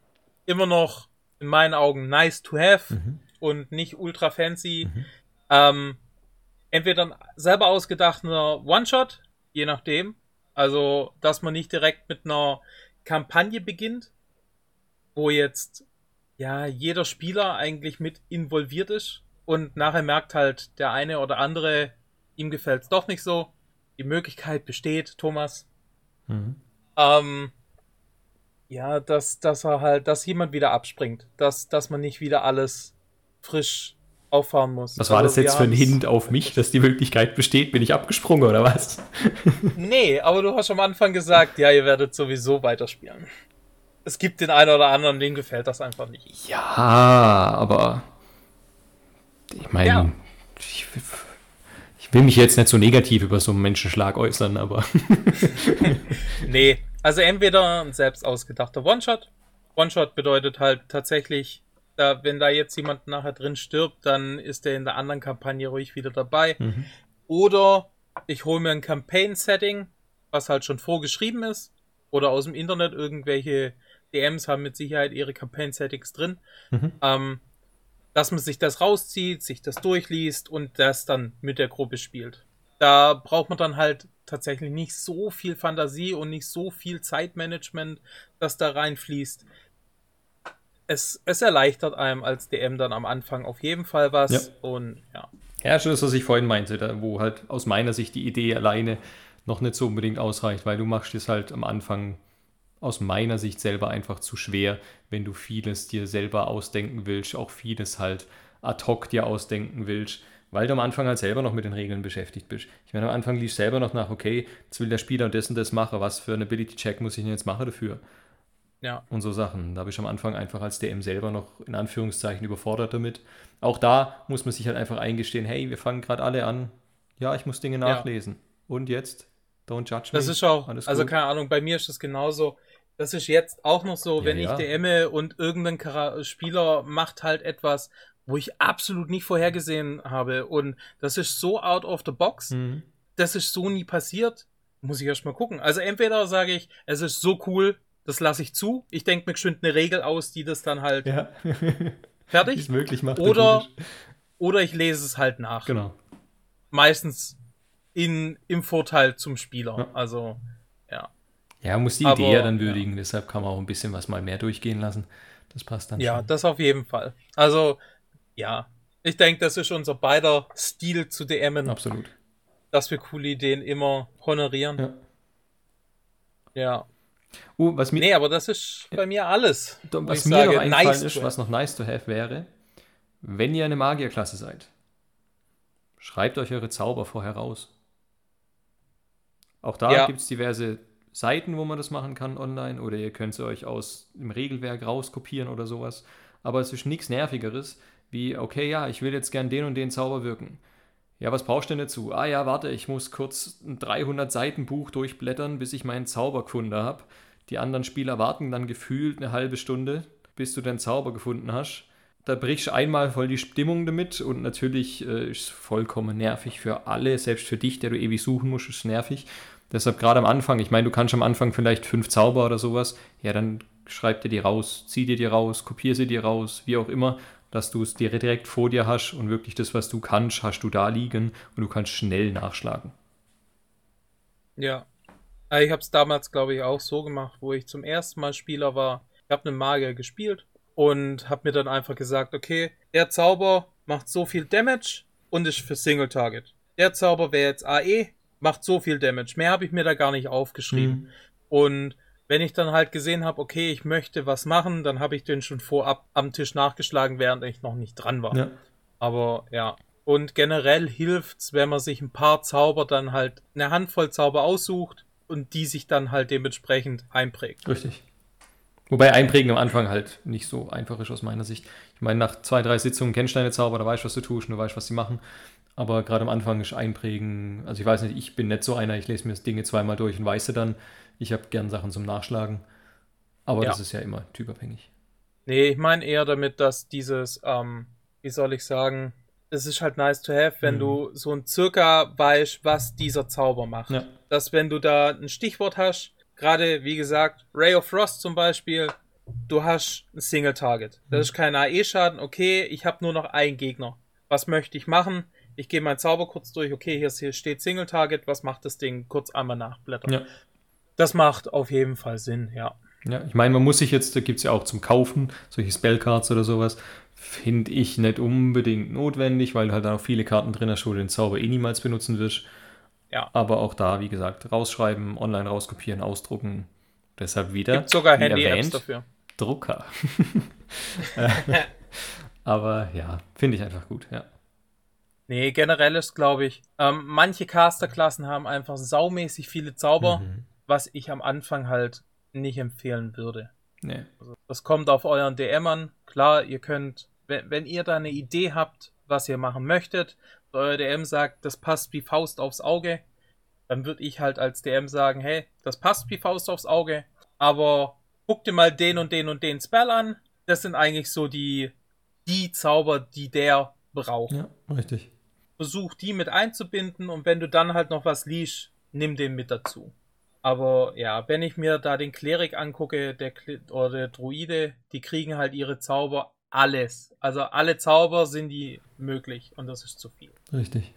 immer noch in meinen Augen nice to have Mhm. und nicht ultra fancy. Ähm, entweder ein selber ausgedachter One-Shot, je nachdem. Also, dass man nicht direkt mit einer Kampagne beginnt, wo jetzt ja jeder Spieler eigentlich mit involviert ist und nachher merkt halt der eine oder andere, ihm gefällt es doch nicht so. Die Möglichkeit besteht, Thomas, Mhm. ähm, ja, dass, dass er halt, dass jemand wieder abspringt. Dass, dass man nicht wieder alles frisch auffahren muss. Was war Also das jetzt für ein Hint auf mich, dass die Möglichkeit besteht? Bin ich abgesprungen oder was? Nee, aber du hast am Anfang gesagt, ja, ihr werdet sowieso weiterspielen. Es gibt den einen oder anderen, dem gefällt das einfach nicht. Ja, aber ich meine, Ja. ich, ich will mich jetzt nicht so negativ über so einen Menschenschlag äußern, aber Nee, also entweder ein selbst ausgedachter One-Shot. One-Shot bedeutet halt tatsächlich, da, wenn da jetzt jemand nachher drin stirbt, dann ist der in der anderen Kampagne ruhig wieder dabei. Mhm. Oder ich hole mir ein Campaign-Setting, was halt schon vorgeschrieben ist. Oder aus dem Internet irgendwelche DMs haben mit Sicherheit ihre Campaign-Settings drin. Mhm. Ähm, dass man sich das rauszieht, sich das durchliest und das dann mit der Gruppe spielt. Da braucht man dann halt tatsächlich nicht so viel Fantasie und nicht so viel Zeitmanagement, das da reinfließt. Es, es erleichtert einem als DM dann am Anfang auf jeden Fall was. Ja. Und ja. ja, schon das, was ich vorhin meinte, da, wo halt aus meiner Sicht die Idee alleine noch nicht so unbedingt ausreicht, weil du machst es halt am Anfang aus meiner Sicht selber einfach zu schwer, wenn du vieles dir selber ausdenken willst, auch vieles halt ad hoc dir ausdenken willst, weil du am Anfang halt selber noch mit den Regeln beschäftigt bist. Ich meine, am Anfang liest selber noch nach, okay, jetzt will der Spieler das und das machen, was für ein Ability-Check muss ich denn jetzt machen dafür? Ja. und so Sachen. Da habe ich am Anfang einfach als DM selber noch in Anführungszeichen überfordert damit. Auch da muss man sich halt einfach eingestehen, hey, wir fangen gerade alle an. Ja, ich muss Dinge nachlesen. Und jetzt? Don't judge me. Das ist auch, Alles also gut. keine Ahnung, bei mir ist das genauso. Das ist jetzt auch noch so, Ja, wenn ja. ich DMe und irgendein Chara Spieler macht halt etwas, wo ich absolut nicht vorhergesehen habe. Und das ist so out of the box. Mhm. Das ist so nie passiert. Muss ich erst mal gucken. Also entweder sage ich, es ist so cool, das lasse ich zu. Ich denke mir geschwind eine Regel aus, die das dann halt Ja. Fertig. es möglich macht. Oder, oder ich lese es halt nach. Genau. Meistens in, im Vorteil zum Spieler. Ja. Also, ja. Ja, man muss die Aber, Idee ja dann ja. würdigen. Deshalb kann man auch ein bisschen was mal mehr durchgehen lassen. Das passt dann Ja, schon. das auf jeden Fall. Also, ja. Ich denke, das ist unser beider Stil zu DMen, Absolut. dass wir coole Ideen immer honorieren. Ja. Ja. Uh, was mir, Nee, aber das ist bei mir alles. was mir sage, noch eingefallen nice ist, was noch nice to have wäre, wenn ihr eine Magierklasse seid, schreibt euch eure Zauber vorher raus. Auch da Ja. gibt es diverse Seiten, wo man das machen kann online, oder ihr könnt sie euch aus dem Regelwerk rauskopieren oder sowas. Aber es ist nichts Nervigeres, wie, okay, ja, ich will jetzt gern den und den Zauber wirken. Ja, was brauchst du denn dazu? Ah ja, warte, ich muss kurz ein 300 Seiten Buch durchblättern, bis ich meinen Zauber gefunden habe. Die anderen Spieler warten dann gefühlt eine halbe Stunde, bis du deinen Zauber gefunden hast. Da brichst du einmal voll die Stimmung damit und natürlich äh, ist es vollkommen nervig für alle, selbst für dich, der du ewig suchen musst, ist es nervig. Deshalb gerade am Anfang, ich meine, du kannst am Anfang vielleicht fünf Zauber oder sowas, ja, dann schreib dir die raus, zieh dir die raus, kopier sie dir raus, wie auch immer. Dass du es direkt vor dir hast und wirklich das, was du kannst, hast du da liegen und du kannst schnell nachschlagen. Ja. Also ich habe es damals, glaube ich, auch so gemacht, wo ich zum ersten Mal Spieler war. Ich habe einen Magier gespielt und habe mir dann einfach gesagt, okay, der Zauber macht so viel Damage und ist für Single Target. Der Zauber wäre jetzt AE, macht so viel Damage. Mehr habe ich mir da gar nicht aufgeschrieben. Mhm. Und wenn ich dann halt gesehen habe, okay, ich möchte was machen, dann habe ich den schon vorab am Tisch nachgeschlagen, während ich noch nicht dran war. Ja. Aber ja. Und generell hilft's, wenn man sich ein paar Zauber dann halt eine Handvoll Zauber aussucht und die sich dann halt dementsprechend einprägt. Richtig. Wobei Einprägen am Anfang halt nicht so einfach ist aus meiner Sicht. Ich meine, nach zwei, drei Sitzungen kennst du deine Zauber, da weißt du, was du tust und du weißt, was sie machen. Aber gerade am Anfang ist Einprägen, also ich weiß nicht, ich bin nicht so einer, ich lese mir das Dinge zweimal durch und weiß dann. Ich habe gern Sachen zum Nachschlagen. Aber ja. das ist ja immer typabhängig. Nee, ich meine eher damit, dass dieses, ähm, wie soll ich sagen, es ist halt nice to have, wenn mhm. du so ein circa weißt, was dieser Zauber macht. Ja. Dass wenn du da ein Stichwort hast, gerade wie gesagt, Ray of Frost zum Beispiel, du hast ein Single Target. Das mhm. ist kein AE-Schaden, okay, ich habe nur noch einen Gegner. Was möchte ich machen? Ich gehe meinen Zauber kurz durch, okay, hier, hier steht Single Target, was macht das Ding? Kurz einmal nachblättern. Ja. Das macht auf jeden Fall Sinn, ja. Ja, ich meine, man muss sich jetzt, da gibt es ja auch zum Kaufen, solche Spellcards oder sowas, finde ich nicht unbedingt notwendig, weil halt auch viele Karten drin hast, wo du den Zauber eh niemals benutzen wirst. Ja. Aber auch da, wie gesagt, rausschreiben, online rauskopieren, ausdrucken. Deshalb wieder. Gibt sogar Handy-Apps dafür. Drucker. Aber ja, finde ich einfach gut, ja. Nee, generell ist, glaube ich, ähm, manche Casterklassen haben einfach saumäßig viele Zauber, mhm. was ich am Anfang halt nicht empfehlen würde. Nee. Also, das kommt auf euren DM an. Klar, ihr könnt, wenn, wenn ihr da eine Idee habt, was ihr machen möchtet, euer DM sagt, das passt wie Faust aufs Auge, dann würde ich halt als DM sagen, hey, das passt wie Faust aufs Auge, aber guck dir mal den und den und den Spell an. Das sind eigentlich so die, die Zauber, die der braucht. Ja, richtig versuch die mit einzubinden und wenn du dann halt noch was liest, nimm den mit dazu. Aber ja, wenn ich mir da den Klerik angucke, der Kle oder der Druide, die kriegen halt ihre Zauber alles. Also alle Zauber sind die möglich und das ist zu viel. Richtig.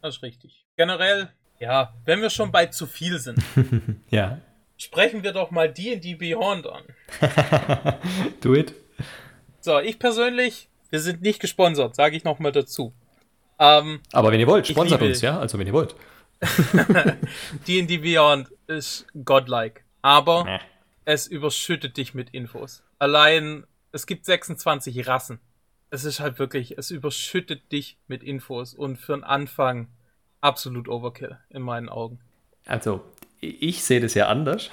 Das ist richtig. Generell, ja, wenn wir schon bei zu viel sind. ja. Sprechen wir doch mal D&D Beyond an. Do it. So, ich persönlich, wir sind nicht gesponsert, sage ich nochmal dazu. Ähm, Aber wenn ihr wollt, sponsert uns, ja? Also wenn ihr wollt. D&D Beyond ist godlike. Aber nee. es überschüttet dich mit Infos. Allein, es gibt 26 Rassen. Es ist halt wirklich, es überschüttet dich mit Infos. Und für einen Anfang absolut Overkill, in meinen Augen. Also, ich sehe das ja anders.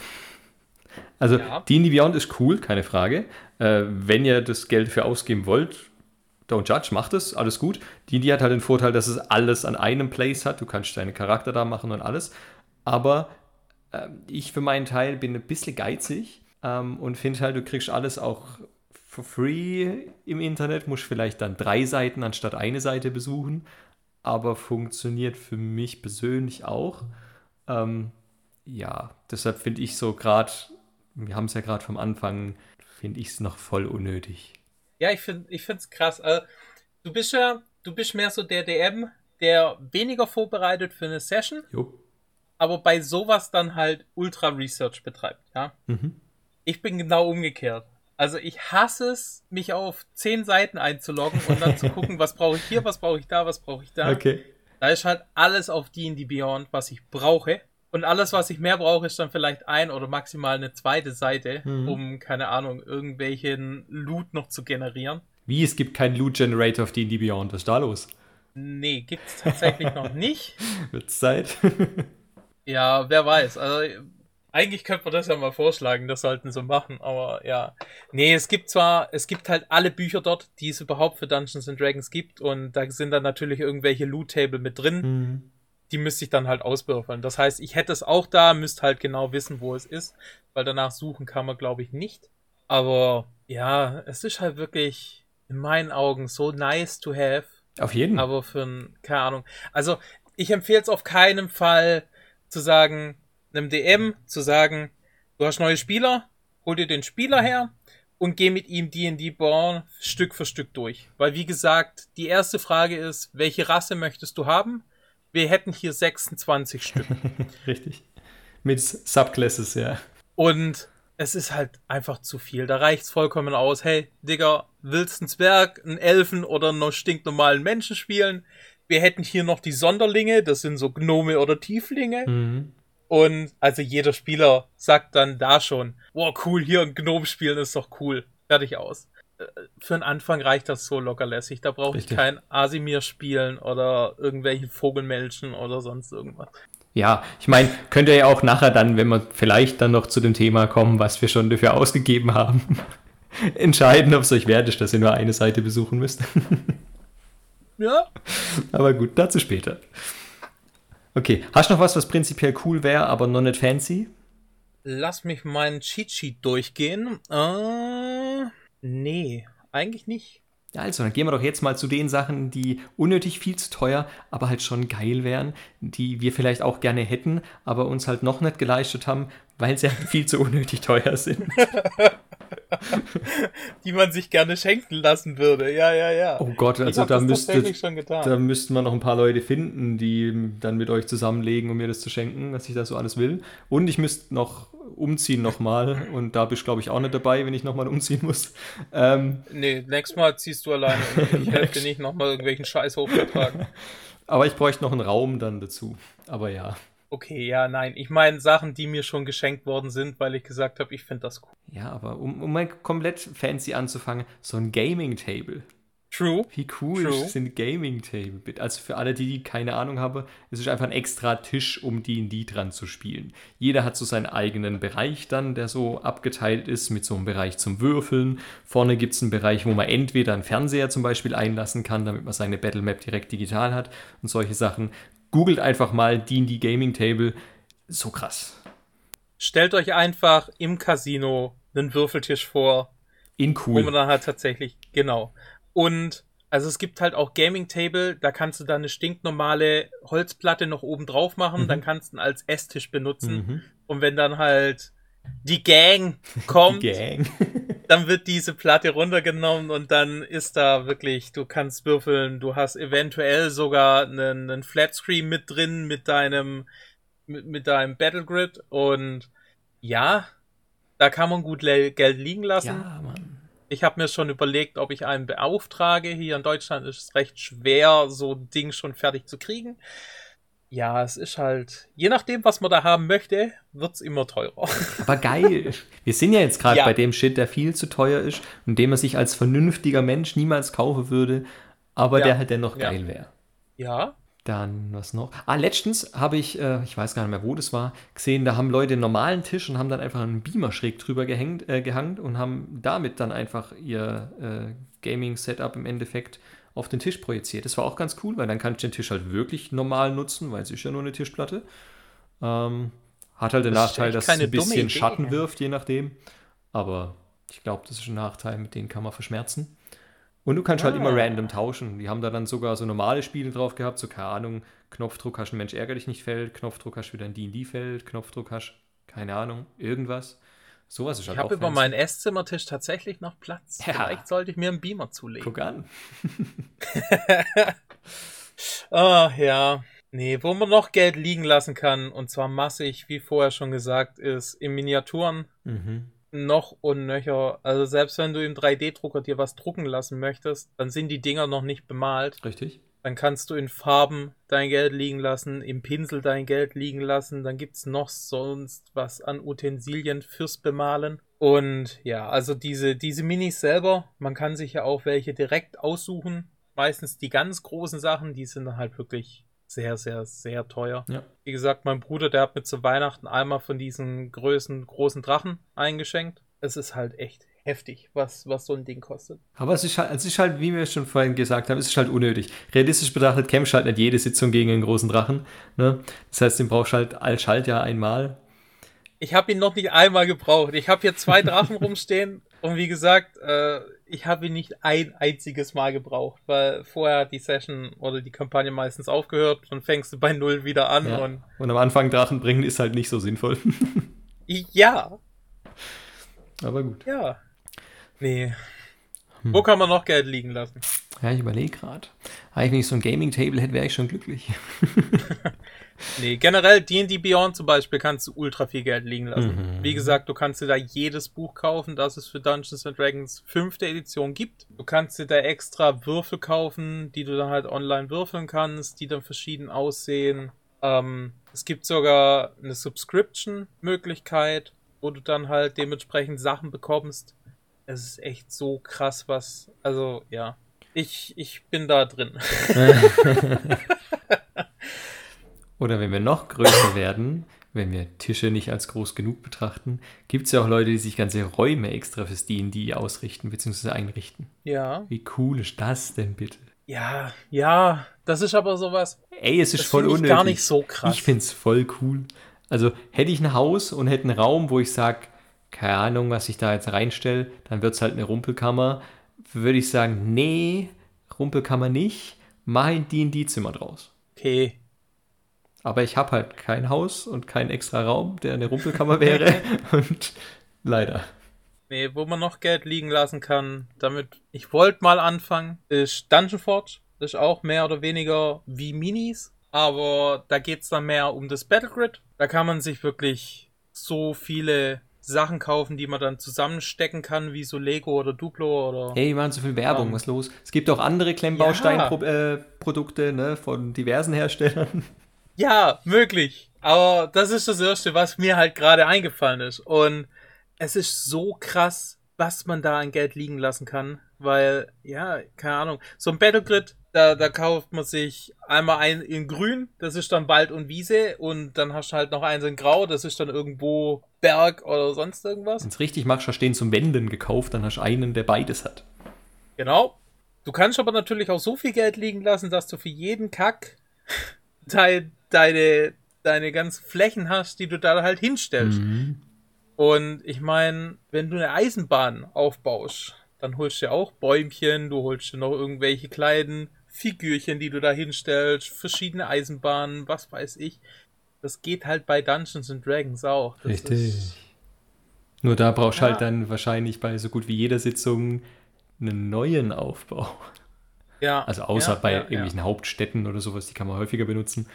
Also, D&D Beyond ist cool, keine Frage. Äh, wenn ihr das Geld für ausgeben wollt, Don't Judge, macht es, alles gut. Die, die hat halt den Vorteil, dass es alles an einem Place hat. Du kannst deine Charakter da machen und alles. Aber äh, ich für meinen Teil bin ein bisschen geizig ähm, und finde halt, du kriegst alles auch for free im Internet. Musst vielleicht dann drei Seiten anstatt eine Seite besuchen. Aber funktioniert für mich persönlich auch. Ähm, ja, deshalb finde ich so gerade, wir haben es ja gerade vom Anfang, finde ich es noch voll unnötig. Ja, ich finde ich krass. Also, du bist ja, du bist mehr so der DM, der weniger vorbereitet für eine Session, jo. aber bei sowas dann halt Ultra Research betreibt, ja. Mhm. Ich bin genau umgekehrt. Also ich hasse es, mich auf zehn Seiten einzuloggen und dann zu gucken, was brauche ich hier, was brauche ich da, was brauche ich da. Okay. Da ist halt alles auf D&D Beyond, was ich brauche. Und alles, was ich mehr brauche, ist dann vielleicht ein oder maximal eine zweite Seite, mhm. um, keine Ahnung, irgendwelchen Loot noch zu generieren. Wie, es gibt keinen Loot Generator auf D&D Beyond, was ist da los? Nee, gibt es tatsächlich noch nicht. Wird's Zeit? ja, wer weiß. Also, eigentlich könnte man das ja mal vorschlagen, das sollten sie machen, aber ja. Nee, es gibt zwar, es gibt halt alle Bücher dort, die es überhaupt für Dungeons and Dragons gibt und da sind dann natürlich irgendwelche Loot-Table mit drin. Mhm die müsste ich dann halt auswürfeln. Das heißt, ich hätte es auch da, müsste halt genau wissen, wo es ist, weil danach suchen kann man, glaube ich, nicht. Aber ja, es ist halt wirklich in meinen Augen so nice to have. Auf jeden. Aber für ein, keine Ahnung. Also, ich empfehle es auf keinen Fall zu sagen, einem DM zu sagen, du hast neue Spieler, hol dir den Spieler her, und gehe mit ihm D&D Born Stück für Stück durch. Weil wie gesagt, die erste Frage ist, welche Rasse möchtest du haben? Wir hätten hier 26 Stück. Richtig. Mit Subclasses, ja. Und es ist halt einfach zu viel. Da reicht's vollkommen aus. Hey, Digga, willst einen Zwerg, einen Elfen oder einen stinknormalen Menschen spielen? Wir hätten hier noch die Sonderlinge, das sind so Gnome oder Tieflinge. Mhm. Und also jeder Spieler sagt dann da schon, wow, cool, hier ein Gnome spielen ist doch cool. Fertig aus. Für den Anfang reicht das so lockerlässig. Da brauche ich kein Asimir spielen oder irgendwelche Vogelmelchen oder sonst irgendwas. Ja, ich meine, könnt ihr ja auch nachher dann, wenn wir vielleicht dann noch zu dem Thema kommen, was wir schon dafür ausgegeben haben, entscheiden, ob es euch wert ist, dass ihr nur eine Seite besuchen müsst. ja. Aber gut, dazu später. Okay, hast du noch was, was prinzipiell cool wäre, aber noch nicht fancy? Lass mich meinen Cheat Sheet durchgehen. Äh, nee, eigentlich nicht. Ja, also dann gehen wir doch jetzt mal zu den Sachen, die unnötig viel zu teuer, aber halt schon geil wären, die wir vielleicht auch gerne hätten, aber uns halt noch nicht geleistet haben, weil sie halt viel zu unnötig teuer sind. die man sich gerne schenken lassen würde. Ja, ja, ja. Oh Gott, also da müsste da müssten wir noch ein paar Leute finden, die dann mit euch zusammenlegen, um mir das zu schenken, was ich da so alles will. Und ich müsste noch umziehen nochmal und da bist du, glaube ich auch nicht dabei, wenn ich nochmal umziehen muss. Ähm, nee, nächstes Mal ziehst du alleine ich helfe dir nicht nochmal irgendwelchen Scheiß hochzutragen. Aber ich bräuchte noch einen Raum dann dazu. Aber ja. Okay, ja, nein. Ich meine Sachen, die mir schon geschenkt worden sind, weil ich gesagt habe, ich finde das cool. Ja, aber um, um mal komplett fancy anzufangen, so ein Gaming-Table. True. Wie cool True. sind Gaming Table? Also für alle, die, die keine Ahnung haben, es ist einfach ein extra Tisch, um D&D dran zu spielen. Jeder hat so seinen eigenen Bereich dann, der so abgeteilt ist, mit so einem Bereich zum Würfeln. Vorne gibt es einen Bereich, wo man entweder einen Fernseher zum Beispiel einlassen kann, damit man seine Battle Map direkt digital hat und solche Sachen. Googelt einfach mal D&D Gaming Table. So krass. Stellt euch einfach im Casino einen Würfeltisch vor. In cool. Wo man dann halt tatsächlich, genau. Und also es gibt halt auch Gaming Table, da kannst du dann eine stinknormale Holzplatte noch oben drauf machen, mhm. dann kannst du ihn als Esstisch benutzen. Mhm. Und wenn dann halt die Gang kommt, die Gang. dann wird diese Platte runtergenommen und dann ist da wirklich, du kannst würfeln, du hast eventuell sogar einen, einen Flatscreen mit drin mit deinem mit, mit deinem Battlegrid und ja, da kann man gut Geld liegen lassen. Ja, Mann. Ich habe mir schon überlegt, ob ich einen beauftrage. Hier in Deutschland ist es recht schwer, so ein Ding schon fertig zu kriegen. Ja, es ist halt, je nachdem, was man da haben möchte, wird es immer teurer. Aber geil. Wir sind ja jetzt gerade ja. bei dem Shit, der viel zu teuer ist und den man sich als vernünftiger Mensch niemals kaufen würde, aber ja. der halt dennoch geil ja. wäre. Ja, dann, was noch? Ah, letztens habe ich, äh, ich weiß gar nicht mehr, wo das war, gesehen, da haben Leute einen normalen Tisch und haben dann einfach einen Beamer schräg drüber gehängt, äh, gehangen und haben damit dann einfach ihr äh, Gaming-Setup im Endeffekt auf den Tisch projiziert. Das war auch ganz cool, weil dann kann ich den Tisch halt wirklich normal nutzen, weil es ist ja nur eine Tischplatte. Ähm, hat halt den das Nachteil, dass es ein bisschen Schatten wirft, je nachdem. Aber ich glaube, das ist ein Nachteil, mit dem kann man verschmerzen. Und du kannst ah. halt immer ah. random tauschen. Die haben da dann sogar so normale Spiele drauf gehabt, so keine Ahnung, Knopfdruck hast ein Mensch ärger dich nicht Feld, Knopfdruck hast wieder ein D&D-Feld, Knopfdruck hast, keine Ahnung, irgendwas. Sowas ist halt Ich habe über meinen Esszimmertisch tatsächlich noch Platz. Ja. Vielleicht sollte ich mir einen Beamer zulegen. Guck an. Oh, ja. Nee, wo man noch Geld liegen lassen kann, und zwar massig, wie vorher schon gesagt, ist in Miniaturen. Mhm noch und nöcher. Also selbst wenn du im 3D-Drucker dir was drucken lassen möchtest, dann sind die Dinger noch nicht bemalt. Richtig. Dann kannst du in Farben dein Geld liegen lassen, im Pinsel dein Geld liegen lassen. Dann gibt es noch sonst was an Utensilien fürs Bemalen. Und ja, also diese, diese Minis selber, man kann sich ja auch welche direkt aussuchen. Meistens die ganz großen Sachen, die sind halt wirklich sehr, sehr, sehr teuer. Ja. Wie gesagt, mein Bruder, der hat mir zu Weihnachten einmal von diesen Größen, großen Drachen eingeschenkt. Es ist halt echt heftig, was, was so ein Ding kostet. Aber es ist, halt, es ist halt, wie wir schon vorhin gesagt haben, es ist halt unnötig. Realistisch betrachtet kämpfst halt nicht jede Sitzung gegen einen großen Drachen. Ne? Das heißt, den brauchst du halt als Schaltjahr einmal. Ich habe ihn noch nicht einmal gebraucht. Ich habe hier zwei Drachen rumstehen und wie gesagt, äh, ich habe ihn nicht ein einziges Mal gebraucht, weil vorher hat die Session oder die Kampagne meistens aufgehört, dann fängst du bei Null wieder an. Ja. Und, und am Anfang Drachen bringen ist halt nicht so sinnvoll. ja. Aber gut. Ja. Nee. Hm. Wo kann man noch Geld liegen lassen? Ja, ich überlege gerade. Eigentlich, wenn ich so ein Gaming-Table hätte, wäre ich schon glücklich. nee, generell D&D Beyond zum Beispiel kannst du ultra viel Geld liegen lassen. Mhm. Wie gesagt, du kannst dir da jedes Buch kaufen, das es für Dungeons Dragons fünfte Edition gibt. Du kannst dir da extra Würfel kaufen, die du dann halt online würfeln kannst, die dann verschieden aussehen. Ähm, es gibt sogar eine Subscription-Möglichkeit, wo du dann halt dementsprechend Sachen bekommst. Es ist echt so krass, was. Also, ja. Ich, ich bin da drin. Oder wenn wir noch größer werden, wenn wir Tische nicht als groß genug betrachten, gibt es ja auch Leute, die sich ganze Räume extra fürs D&D ausrichten bzw. einrichten. Ja. Wie cool ist das denn bitte? Ja, ja, das ist aber sowas. Ey, es ist das voll unnötig. gar nicht so krass. Ich finde es voll cool. Also hätte ich ein Haus und hätte einen Raum, wo ich sage, keine Ahnung, was ich da jetzt reinstelle, dann wird es halt eine Rumpelkammer würde ich sagen, nee, Rumpelkammer nicht, mach ein D&D-Zimmer draus. Okay. Aber ich habe halt kein Haus und keinen extra Raum, der eine Rumpelkammer wäre und leider. Nee, wo man noch Geld liegen lassen kann, damit ich wollte mal anfangen, ist Dungeon Forge. Das ist auch mehr oder weniger wie Minis, aber da geht es dann mehr um das Battlegrid. Da kann man sich wirklich so viele Sachen kaufen, die man dann zusammenstecken kann, wie so Lego oder Duplo oder. Hey, wir machen so viel Werbung, um, was los? Es gibt auch andere Klemmbausteinprodukte ja. äh, ne, von diversen Herstellern. Ja, möglich. Aber das ist das Erste, was mir halt gerade eingefallen ist. Und es ist so krass, was man da an Geld liegen lassen kann. Weil, ja, keine Ahnung. So ein Battlegrid da, da kauft man sich einmal ein in grün, das ist dann Wald und Wiese und dann hast du halt noch eins in grau, das ist dann irgendwo Berg oder sonst irgendwas. Wenn es richtig machst, hast du den zum Wenden gekauft, dann hast du einen, der beides hat. Genau. Du kannst aber natürlich auch so viel Geld liegen lassen, dass du für jeden Kack dein, deine, deine ganzen Flächen hast, die du da halt hinstellst. Mhm. Und ich meine, wenn du eine Eisenbahn aufbaust, dann holst du ja auch Bäumchen, du holst dir noch irgendwelche kleinen Figürchen, die du da hinstellst, verschiedene Eisenbahnen, was weiß ich. Das geht halt bei Dungeons and Dragons auch. Das Richtig. Nur da brauchst du halt ja. halt dann wahrscheinlich bei so gut wie jeder Sitzung einen neuen Aufbau. Ja. Also außer ja, bei ja, irgendwelchen Hauptstädten oder sowas, die kann man häufiger benutzen.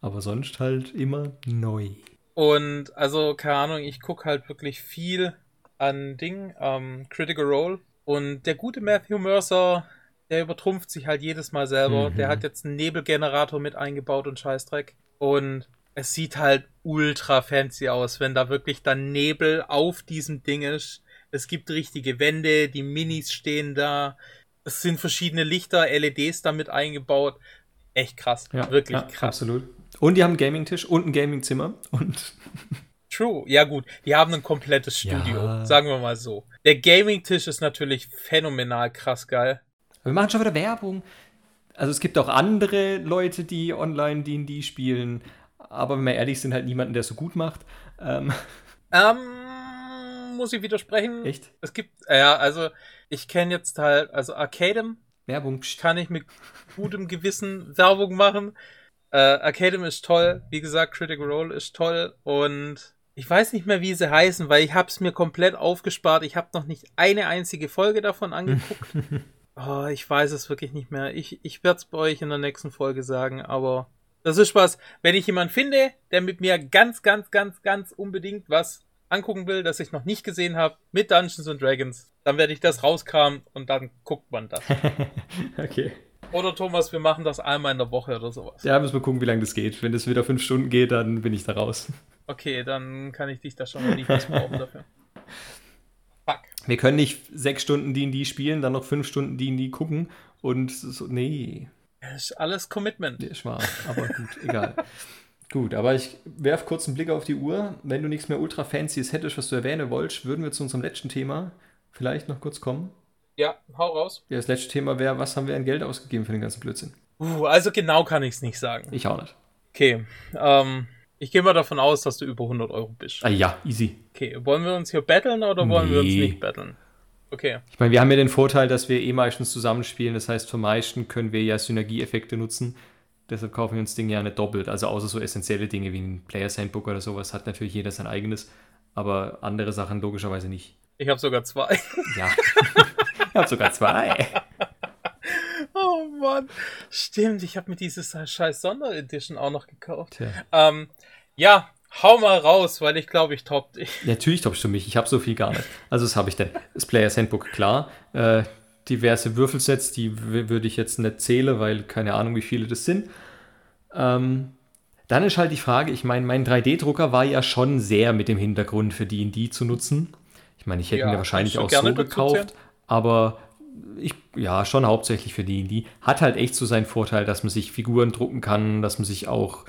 Aber sonst halt immer neu. Und also, keine Ahnung, ich gucke halt wirklich viel an Ding, ähm, Critical Role. Und der gute Matthew Mercer, der übertrumpft sich halt jedes Mal selber. Mhm. Der hat jetzt einen Nebelgenerator mit eingebaut und Scheißdreck. Und es sieht halt ultra fancy aus, wenn da wirklich dann Nebel auf diesem Ding ist. Es gibt richtige Wände, die Minis stehen da. Es sind verschiedene Lichter, LEDs damit eingebaut. Echt krass. Ja, wirklich ja, krass. Absolut. Und die haben einen Gaming-Tisch und ein Gaming-Zimmer und. True. Ja, gut. Die haben ein komplettes Studio. Ja. Sagen wir mal so. Der Gaming-Tisch ist natürlich phänomenal krass geil. Wir machen schon wieder Werbung. Also es gibt auch andere Leute, die online D&D spielen, aber wenn wir ehrlich sind, halt niemanden, der es so gut macht. Ähm. ähm muss ich widersprechen. Echt? Es gibt, ja, also ich kenne jetzt halt, also Arcadem. Werbung. Kann ich mit gutem Gewissen Werbung machen. Äh, Arcadem ist toll. Wie gesagt, Critical Role ist toll. Und ich weiß nicht mehr, wie sie heißen, weil ich habe es mir komplett aufgespart. Ich habe noch nicht eine einzige Folge davon angeguckt. Oh, ich weiß es wirklich nicht mehr. Ich, ich werde es bei euch in der nächsten Folge sagen, aber das ist was, wenn ich jemanden finde, der mit mir ganz, ganz, ganz, ganz unbedingt was angucken will, das ich noch nicht gesehen habe, mit Dungeons and Dragons, dann werde ich das rauskramen und dann guckt man das. okay. Oder Thomas, wir machen das einmal in der Woche oder sowas. Ja, müssen wir gucken, wie lange das geht. Wenn das wieder fünf Stunden geht, dann bin ich da raus. Okay, dann kann ich dich da schon mal nicht missbrauchen dafür. Fuck. Wir können nicht sechs Stunden D&D spielen, dann noch fünf Stunden D&D gucken und so, nee. Das ist alles Commitment. Nee, schwarz, aber gut, egal. Gut, aber ich werfe kurz einen Blick auf die Uhr. Wenn du nichts mehr ultra fancyes hättest, was du erwähnen wolltest, würden wir zu unserem letzten Thema vielleicht noch kurz kommen. Ja, hau raus. Ja, das letzte Thema wäre, was haben wir an Geld ausgegeben für den ganzen Blödsinn? Uh, also genau kann ich es nicht sagen. Ich auch nicht. Okay, ähm, ich gehe mal davon aus, dass du über 100 Euro bist. Ah ja, easy. Okay, wollen wir uns hier battlen oder wollen nee. wir uns nicht battlen? Okay. Ich meine, wir haben ja den Vorteil, dass wir eh meistens zusammenspielen. Das heißt, für meisten können wir ja Synergieeffekte nutzen. Deshalb kaufen wir uns Dinge ja nicht doppelt. Also außer so essentielle Dinge wie ein Players Handbook oder sowas hat natürlich jeder sein eigenes. Aber andere Sachen logischerweise nicht. Ich habe sogar zwei. Ja, ich habe sogar zwei. Oh Mann. Stimmt, ich habe mir dieses scheiß Sonderedition auch noch gekauft. Ähm, ja, hau mal raus, weil ich glaube, ich top dich. Natürlich toppst du mich. Ich habe so viel gar nicht. Also, was habe ich denn? Das Players Handbook, klar. Äh, diverse Würfelsets, die würde ich jetzt nicht zählen, weil keine Ahnung, wie viele das sind. Ähm, dann ist halt die Frage, ich meine, mein 3D-Drucker war ja schon sehr mit dem Hintergrund für D&D zu nutzen. Ich meine, ich hätte ja, mir wahrscheinlich auch so gekauft, aber ich, ja, schon hauptsächlich für D&D. Hat halt echt so seinen Vorteil, dass man sich Figuren drucken kann, dass man sich auch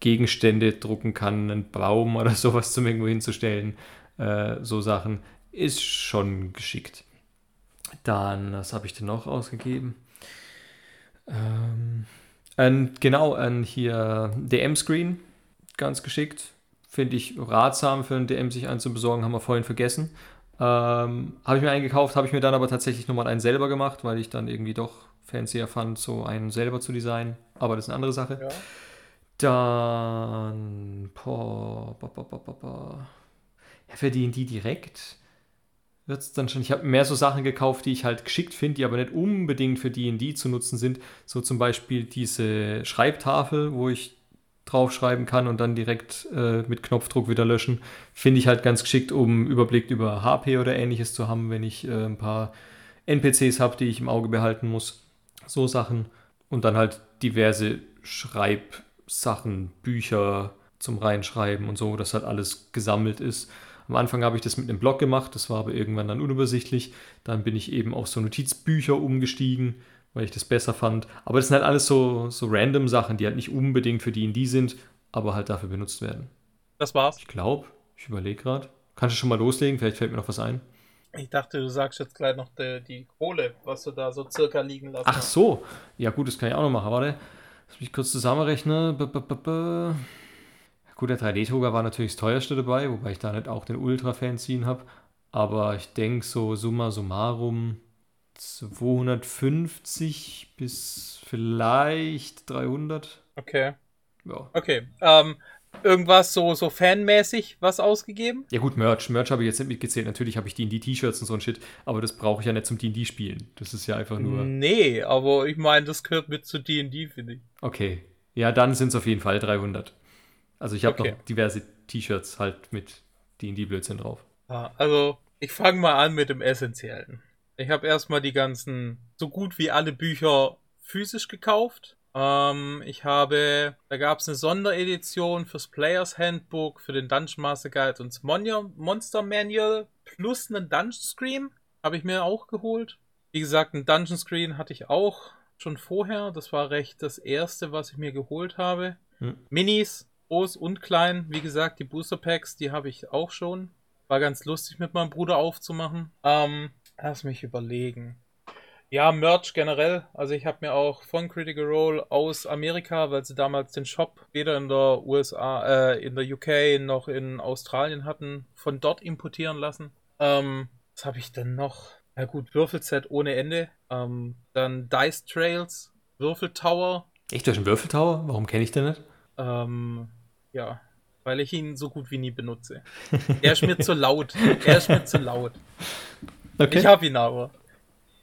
Gegenstände drucken kann, einen Baum oder sowas zum irgendwo hinzustellen. Äh, so Sachen. Ist schon geschickt. Dann, was habe ich denn noch ausgegeben? Ähm, ein, genau, ein hier DM-Screen. Ganz geschickt. Finde ich ratsam für einen DM sich einzubesorgen, haben wir vorhin vergessen. Ähm, habe ich mir einen gekauft, habe ich mir dann aber tatsächlich nochmal einen selber gemacht, weil ich dann irgendwie doch fancier fand, so einen selber zu designen. Aber das ist eine andere Sache. Ja. Dann. Boah, boah, boah, boah, boah. Ja, für D&D direkt wird es dann schon. Ich habe mehr so Sachen gekauft, die ich halt geschickt finde, die aber nicht unbedingt für D&D zu nutzen sind. So zum Beispiel diese Schreibtafel, wo ich draufschreiben kann und dann direkt äh, mit Knopfdruck wieder löschen. Finde ich halt ganz geschickt, um Überblick über HP oder ähnliches zu haben, wenn ich äh, ein paar NPCs habe, die ich im Auge behalten muss. So Sachen. Und dann halt diverse Schreibsachen, Bücher zum Reinschreiben und so, dass halt alles gesammelt ist. Am Anfang habe ich das mit einem Blog gemacht, das war aber irgendwann dann unübersichtlich. Dann bin ich eben auf so Notizbücher umgestiegen weil ich das besser fand. Aber das sind halt alles so, so random Sachen, die halt nicht unbedingt für D&D sind, aber halt dafür benutzt werden. Das war's. Ich glaube, ich überlege gerade. Kannst du schon mal loslegen? Vielleicht fällt mir noch was ein. Ich dachte, du sagst jetzt gleich noch die, die Kohle, was du da so circa liegen lassen Ach so. Ja gut, das kann ich auch noch machen. Warte, lass mich kurz zusammenrechnen. B -b -b gut, der 3D-Drucker war natürlich das teuerste dabei, wobei ich da nicht auch den Ultra-Fanzine habe. Aber ich denke so summa summarum 250 bis vielleicht 300. Okay. Ja. Okay. Ähm, irgendwas so, so fanmäßig was ausgegeben? Ja gut, Merch. Merch habe ich jetzt nicht mitgezählt. Natürlich habe ich D&D-T-Shirts und so ein Shit, aber das brauche ich ja nicht zum D&D-Spielen. Das ist ja einfach nur... Nee, aber ich meine, das gehört mit zu D&D, finde ich. Okay. Ja, dann sind es auf jeden Fall 300. Also ich habe okay. noch diverse T-Shirts halt mit D&D-Blödsinn drauf. Also ich fange mal an mit dem Essentiellen. Ich habe erstmal die ganzen, so gut wie alle Bücher physisch gekauft. Ähm, ich habe, da gab es eine Sonderedition fürs Players Handbook, für den Dungeon Master Guide und das Monster Manual plus einen Dungeon Screen habe ich mir auch geholt. Wie gesagt, einen Dungeon Screen hatte ich auch schon vorher. Das war recht das erste, was ich mir geholt habe. Hm. Minis, groß und klein. Wie gesagt, die Booster Packs, die habe ich auch schon. War ganz lustig mit meinem Bruder aufzumachen. Ähm, Lass mich überlegen. Ja, Merch generell. Also ich habe mir auch von Critical Role aus Amerika, weil sie damals den Shop weder in der USA, äh, in der UK noch in Australien hatten, von dort importieren lassen. Ähm, was habe ich denn noch? Ja gut, Würfelset ohne Ende. Ähm, dann Dice Trails, Würfeltower. Echt, durch einen Würfeltower? Warum kenne ich den nicht? Ähm, ja, weil ich ihn so gut wie nie benutze. Er ist mir zu laut. Er ist mir zu laut. Okay. Ich hab ihn aber.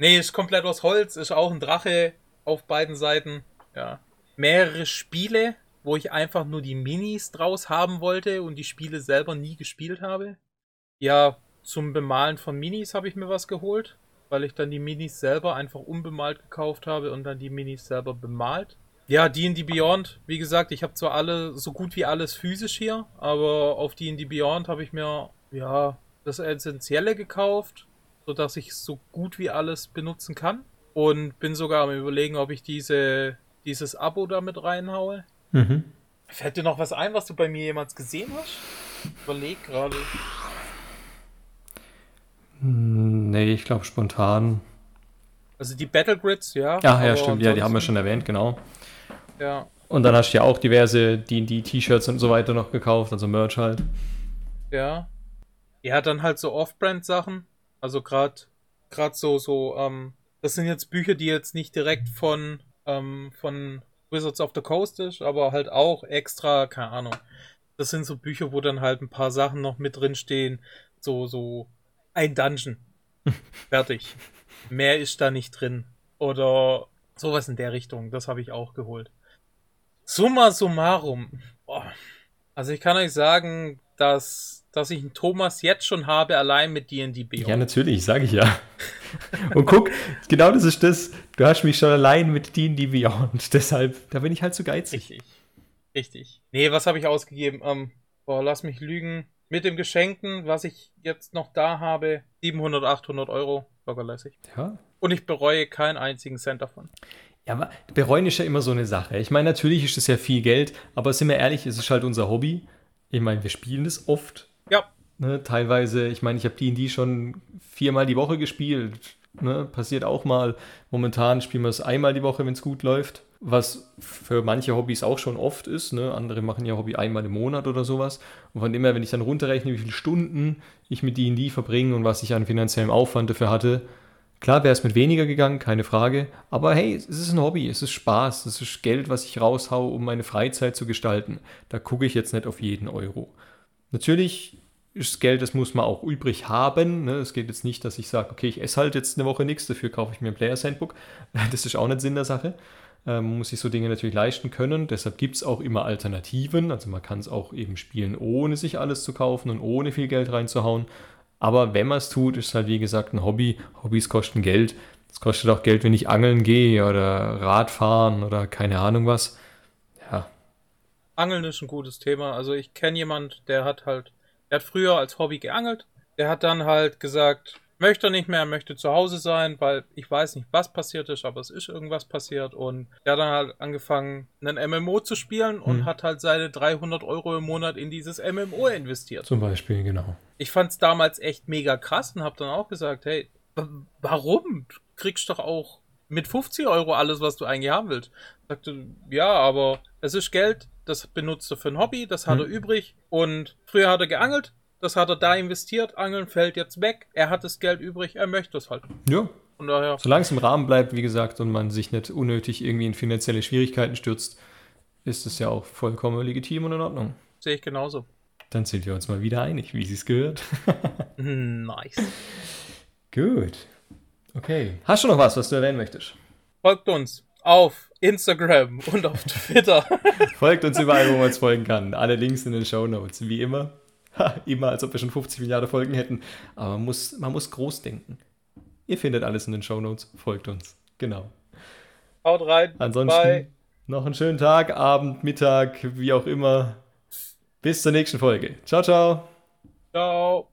Nee, ist komplett aus Holz, ist auch ein Drache auf beiden Seiten. Ja. Mehrere Spiele, wo ich einfach nur die Minis draus haben wollte und die Spiele selber nie gespielt habe. Ja, zum Bemalen von Minis habe ich mir was geholt, weil ich dann die Minis selber einfach unbemalt gekauft habe und dann die Minis selber bemalt. Ja, D&D Beyond, wie gesagt, ich habe zwar alle, so gut wie alles physisch hier, aber auf D&D Beyond habe ich mir, ja, das Essentielle gekauft sodass ich so gut wie alles benutzen kann. Und bin sogar am überlegen, ob ich diese, dieses Abo damit reinhaue. Mhm. Fällt dir noch was ein, was du bei mir jemals gesehen hast? Überleg gerade. Hm, nee, ich glaube spontan. Also die Battle Grids, ja. Ja, ja, stimmt, ja, die haben wir schon erwähnt, genau. Ja. Und dann hast du ja auch diverse D&D-T-Shirts und so weiter noch gekauft, also Merch halt. Ja. Ja, dann halt so Off-Brand-Sachen. Also gerade gerade so so ähm, das sind jetzt Bücher, die jetzt nicht direkt von ähm, von Wizards of the Coast ist, aber halt auch extra, keine Ahnung. Das sind so Bücher, wo dann halt ein paar Sachen noch mit drin stehen, so so ein Dungeon. Fertig. Mehr ist da nicht drin. Oder sowas in der Richtung. Das habe ich auch geholt. Summa summarum. Boah. Also ich kann euch sagen, dass, dass ich einen Thomas jetzt schon habe, allein mit D&D Beyond. Ja, natürlich, sage ich ja. Und guck, genau das ist das. Du hast mich schon allein mit D&D Beyond. Deshalb, da bin ich halt zu geizig. Richtig. Richtig. Nee, was habe ich ausgegeben? Ähm, boah, lass mich lügen. Mit dem Geschenken, was ich jetzt noch da habe, 700, 800 Euro, lockerlässig. Ja. Und ich bereue keinen einzigen Cent davon. Ja, aber bereuen ist ja immer so eine Sache. Ich meine, natürlich ist es ja viel Geld, aber sind wir ehrlich, es ist halt unser Hobby. Ich meine, wir spielen es oft. Ja. Ne, teilweise, ich meine, ich habe D&D schon viermal die Woche gespielt. Ne, passiert auch mal. Momentan spielen wir es einmal die Woche, wenn es gut läuft. Was für manche Hobbys auch schon oft ist. Ne? Andere machen ja Hobby einmal im Monat oder sowas. Und von dem her, wenn ich dann runterrechne, wie viele Stunden ich mit D&D verbringe und was ich an finanziellem Aufwand dafür hatte, Klar wäre es mit weniger gegangen, keine Frage. Aber hey, es ist ein Hobby, es ist Spaß, es ist Geld, was ich raushau, um meine Freizeit zu gestalten. Da gucke ich jetzt nicht auf jeden Euro. Natürlich ist Geld, das muss man auch übrig haben. Ne? Es geht jetzt nicht, dass ich sage, okay, ich esse halt jetzt eine Woche nichts, dafür kaufe ich mir ein Players Handbook. Das ist auch nicht Sinn der Sache. Ähm, man muss sich so Dinge natürlich leisten können. Deshalb gibt es auch immer Alternativen. Also man kann es auch eben spielen, ohne sich alles zu kaufen und ohne viel Geld reinzuhauen. Aber wenn man es tut, ist es halt wie gesagt ein Hobby. Hobbys kosten Geld. Es kostet auch Geld, wenn ich angeln gehe oder Radfahren oder keine Ahnung was. Angeln ist ein gutes Thema. Also ich kenne jemand, der hat halt, der hat früher als Hobby geangelt. Der hat dann halt gesagt, möchte nicht mehr, möchte zu Hause sein, weil ich weiß nicht, was passiert ist, aber es ist irgendwas passiert und er hat dann halt angefangen, einen MMO zu spielen und hm. hat halt seine 300 Euro im Monat in dieses MMO investiert. Zum Beispiel, genau. Ich fand es damals echt mega krass und habe dann auch gesagt, hey, warum? Du kriegst doch auch mit 50 Euro alles, was du eigentlich haben willst. Ich sagte, ja, aber es ist Geld, das benutzt er für ein Hobby, das hat hm. er übrig und früher hat er geangelt, das hat er da investiert. Angeln fällt jetzt weg. Er hat das Geld übrig. Er möchte es halt. Ja. Von daher. Solange es im Rahmen bleibt, wie gesagt, und man sich nicht unnötig irgendwie in finanzielle Schwierigkeiten stürzt, ist es ja auch vollkommen legitim und in Ordnung. Sehe ich genauso. Dann sind wir uns mal wieder einig, wie sie es gehört. nice. Gut. Okay. Hast du noch was, was du erwähnen möchtest? Folgt uns auf Instagram und auf Twitter. Folgt uns überall, wo man es folgen kann. Alle Links in den Show Notes, wie immer. immer, als ob wir schon 50 Milliarden Folgen hätten. Aber man muss, man muss groß denken. Ihr findet alles in den Show Notes. Folgt uns. Genau. Haut rein. Ansonsten Bye. noch einen schönen Tag, Abend, Mittag, wie auch immer. Bis zur nächsten Folge. Ciao, ciao. Ciao.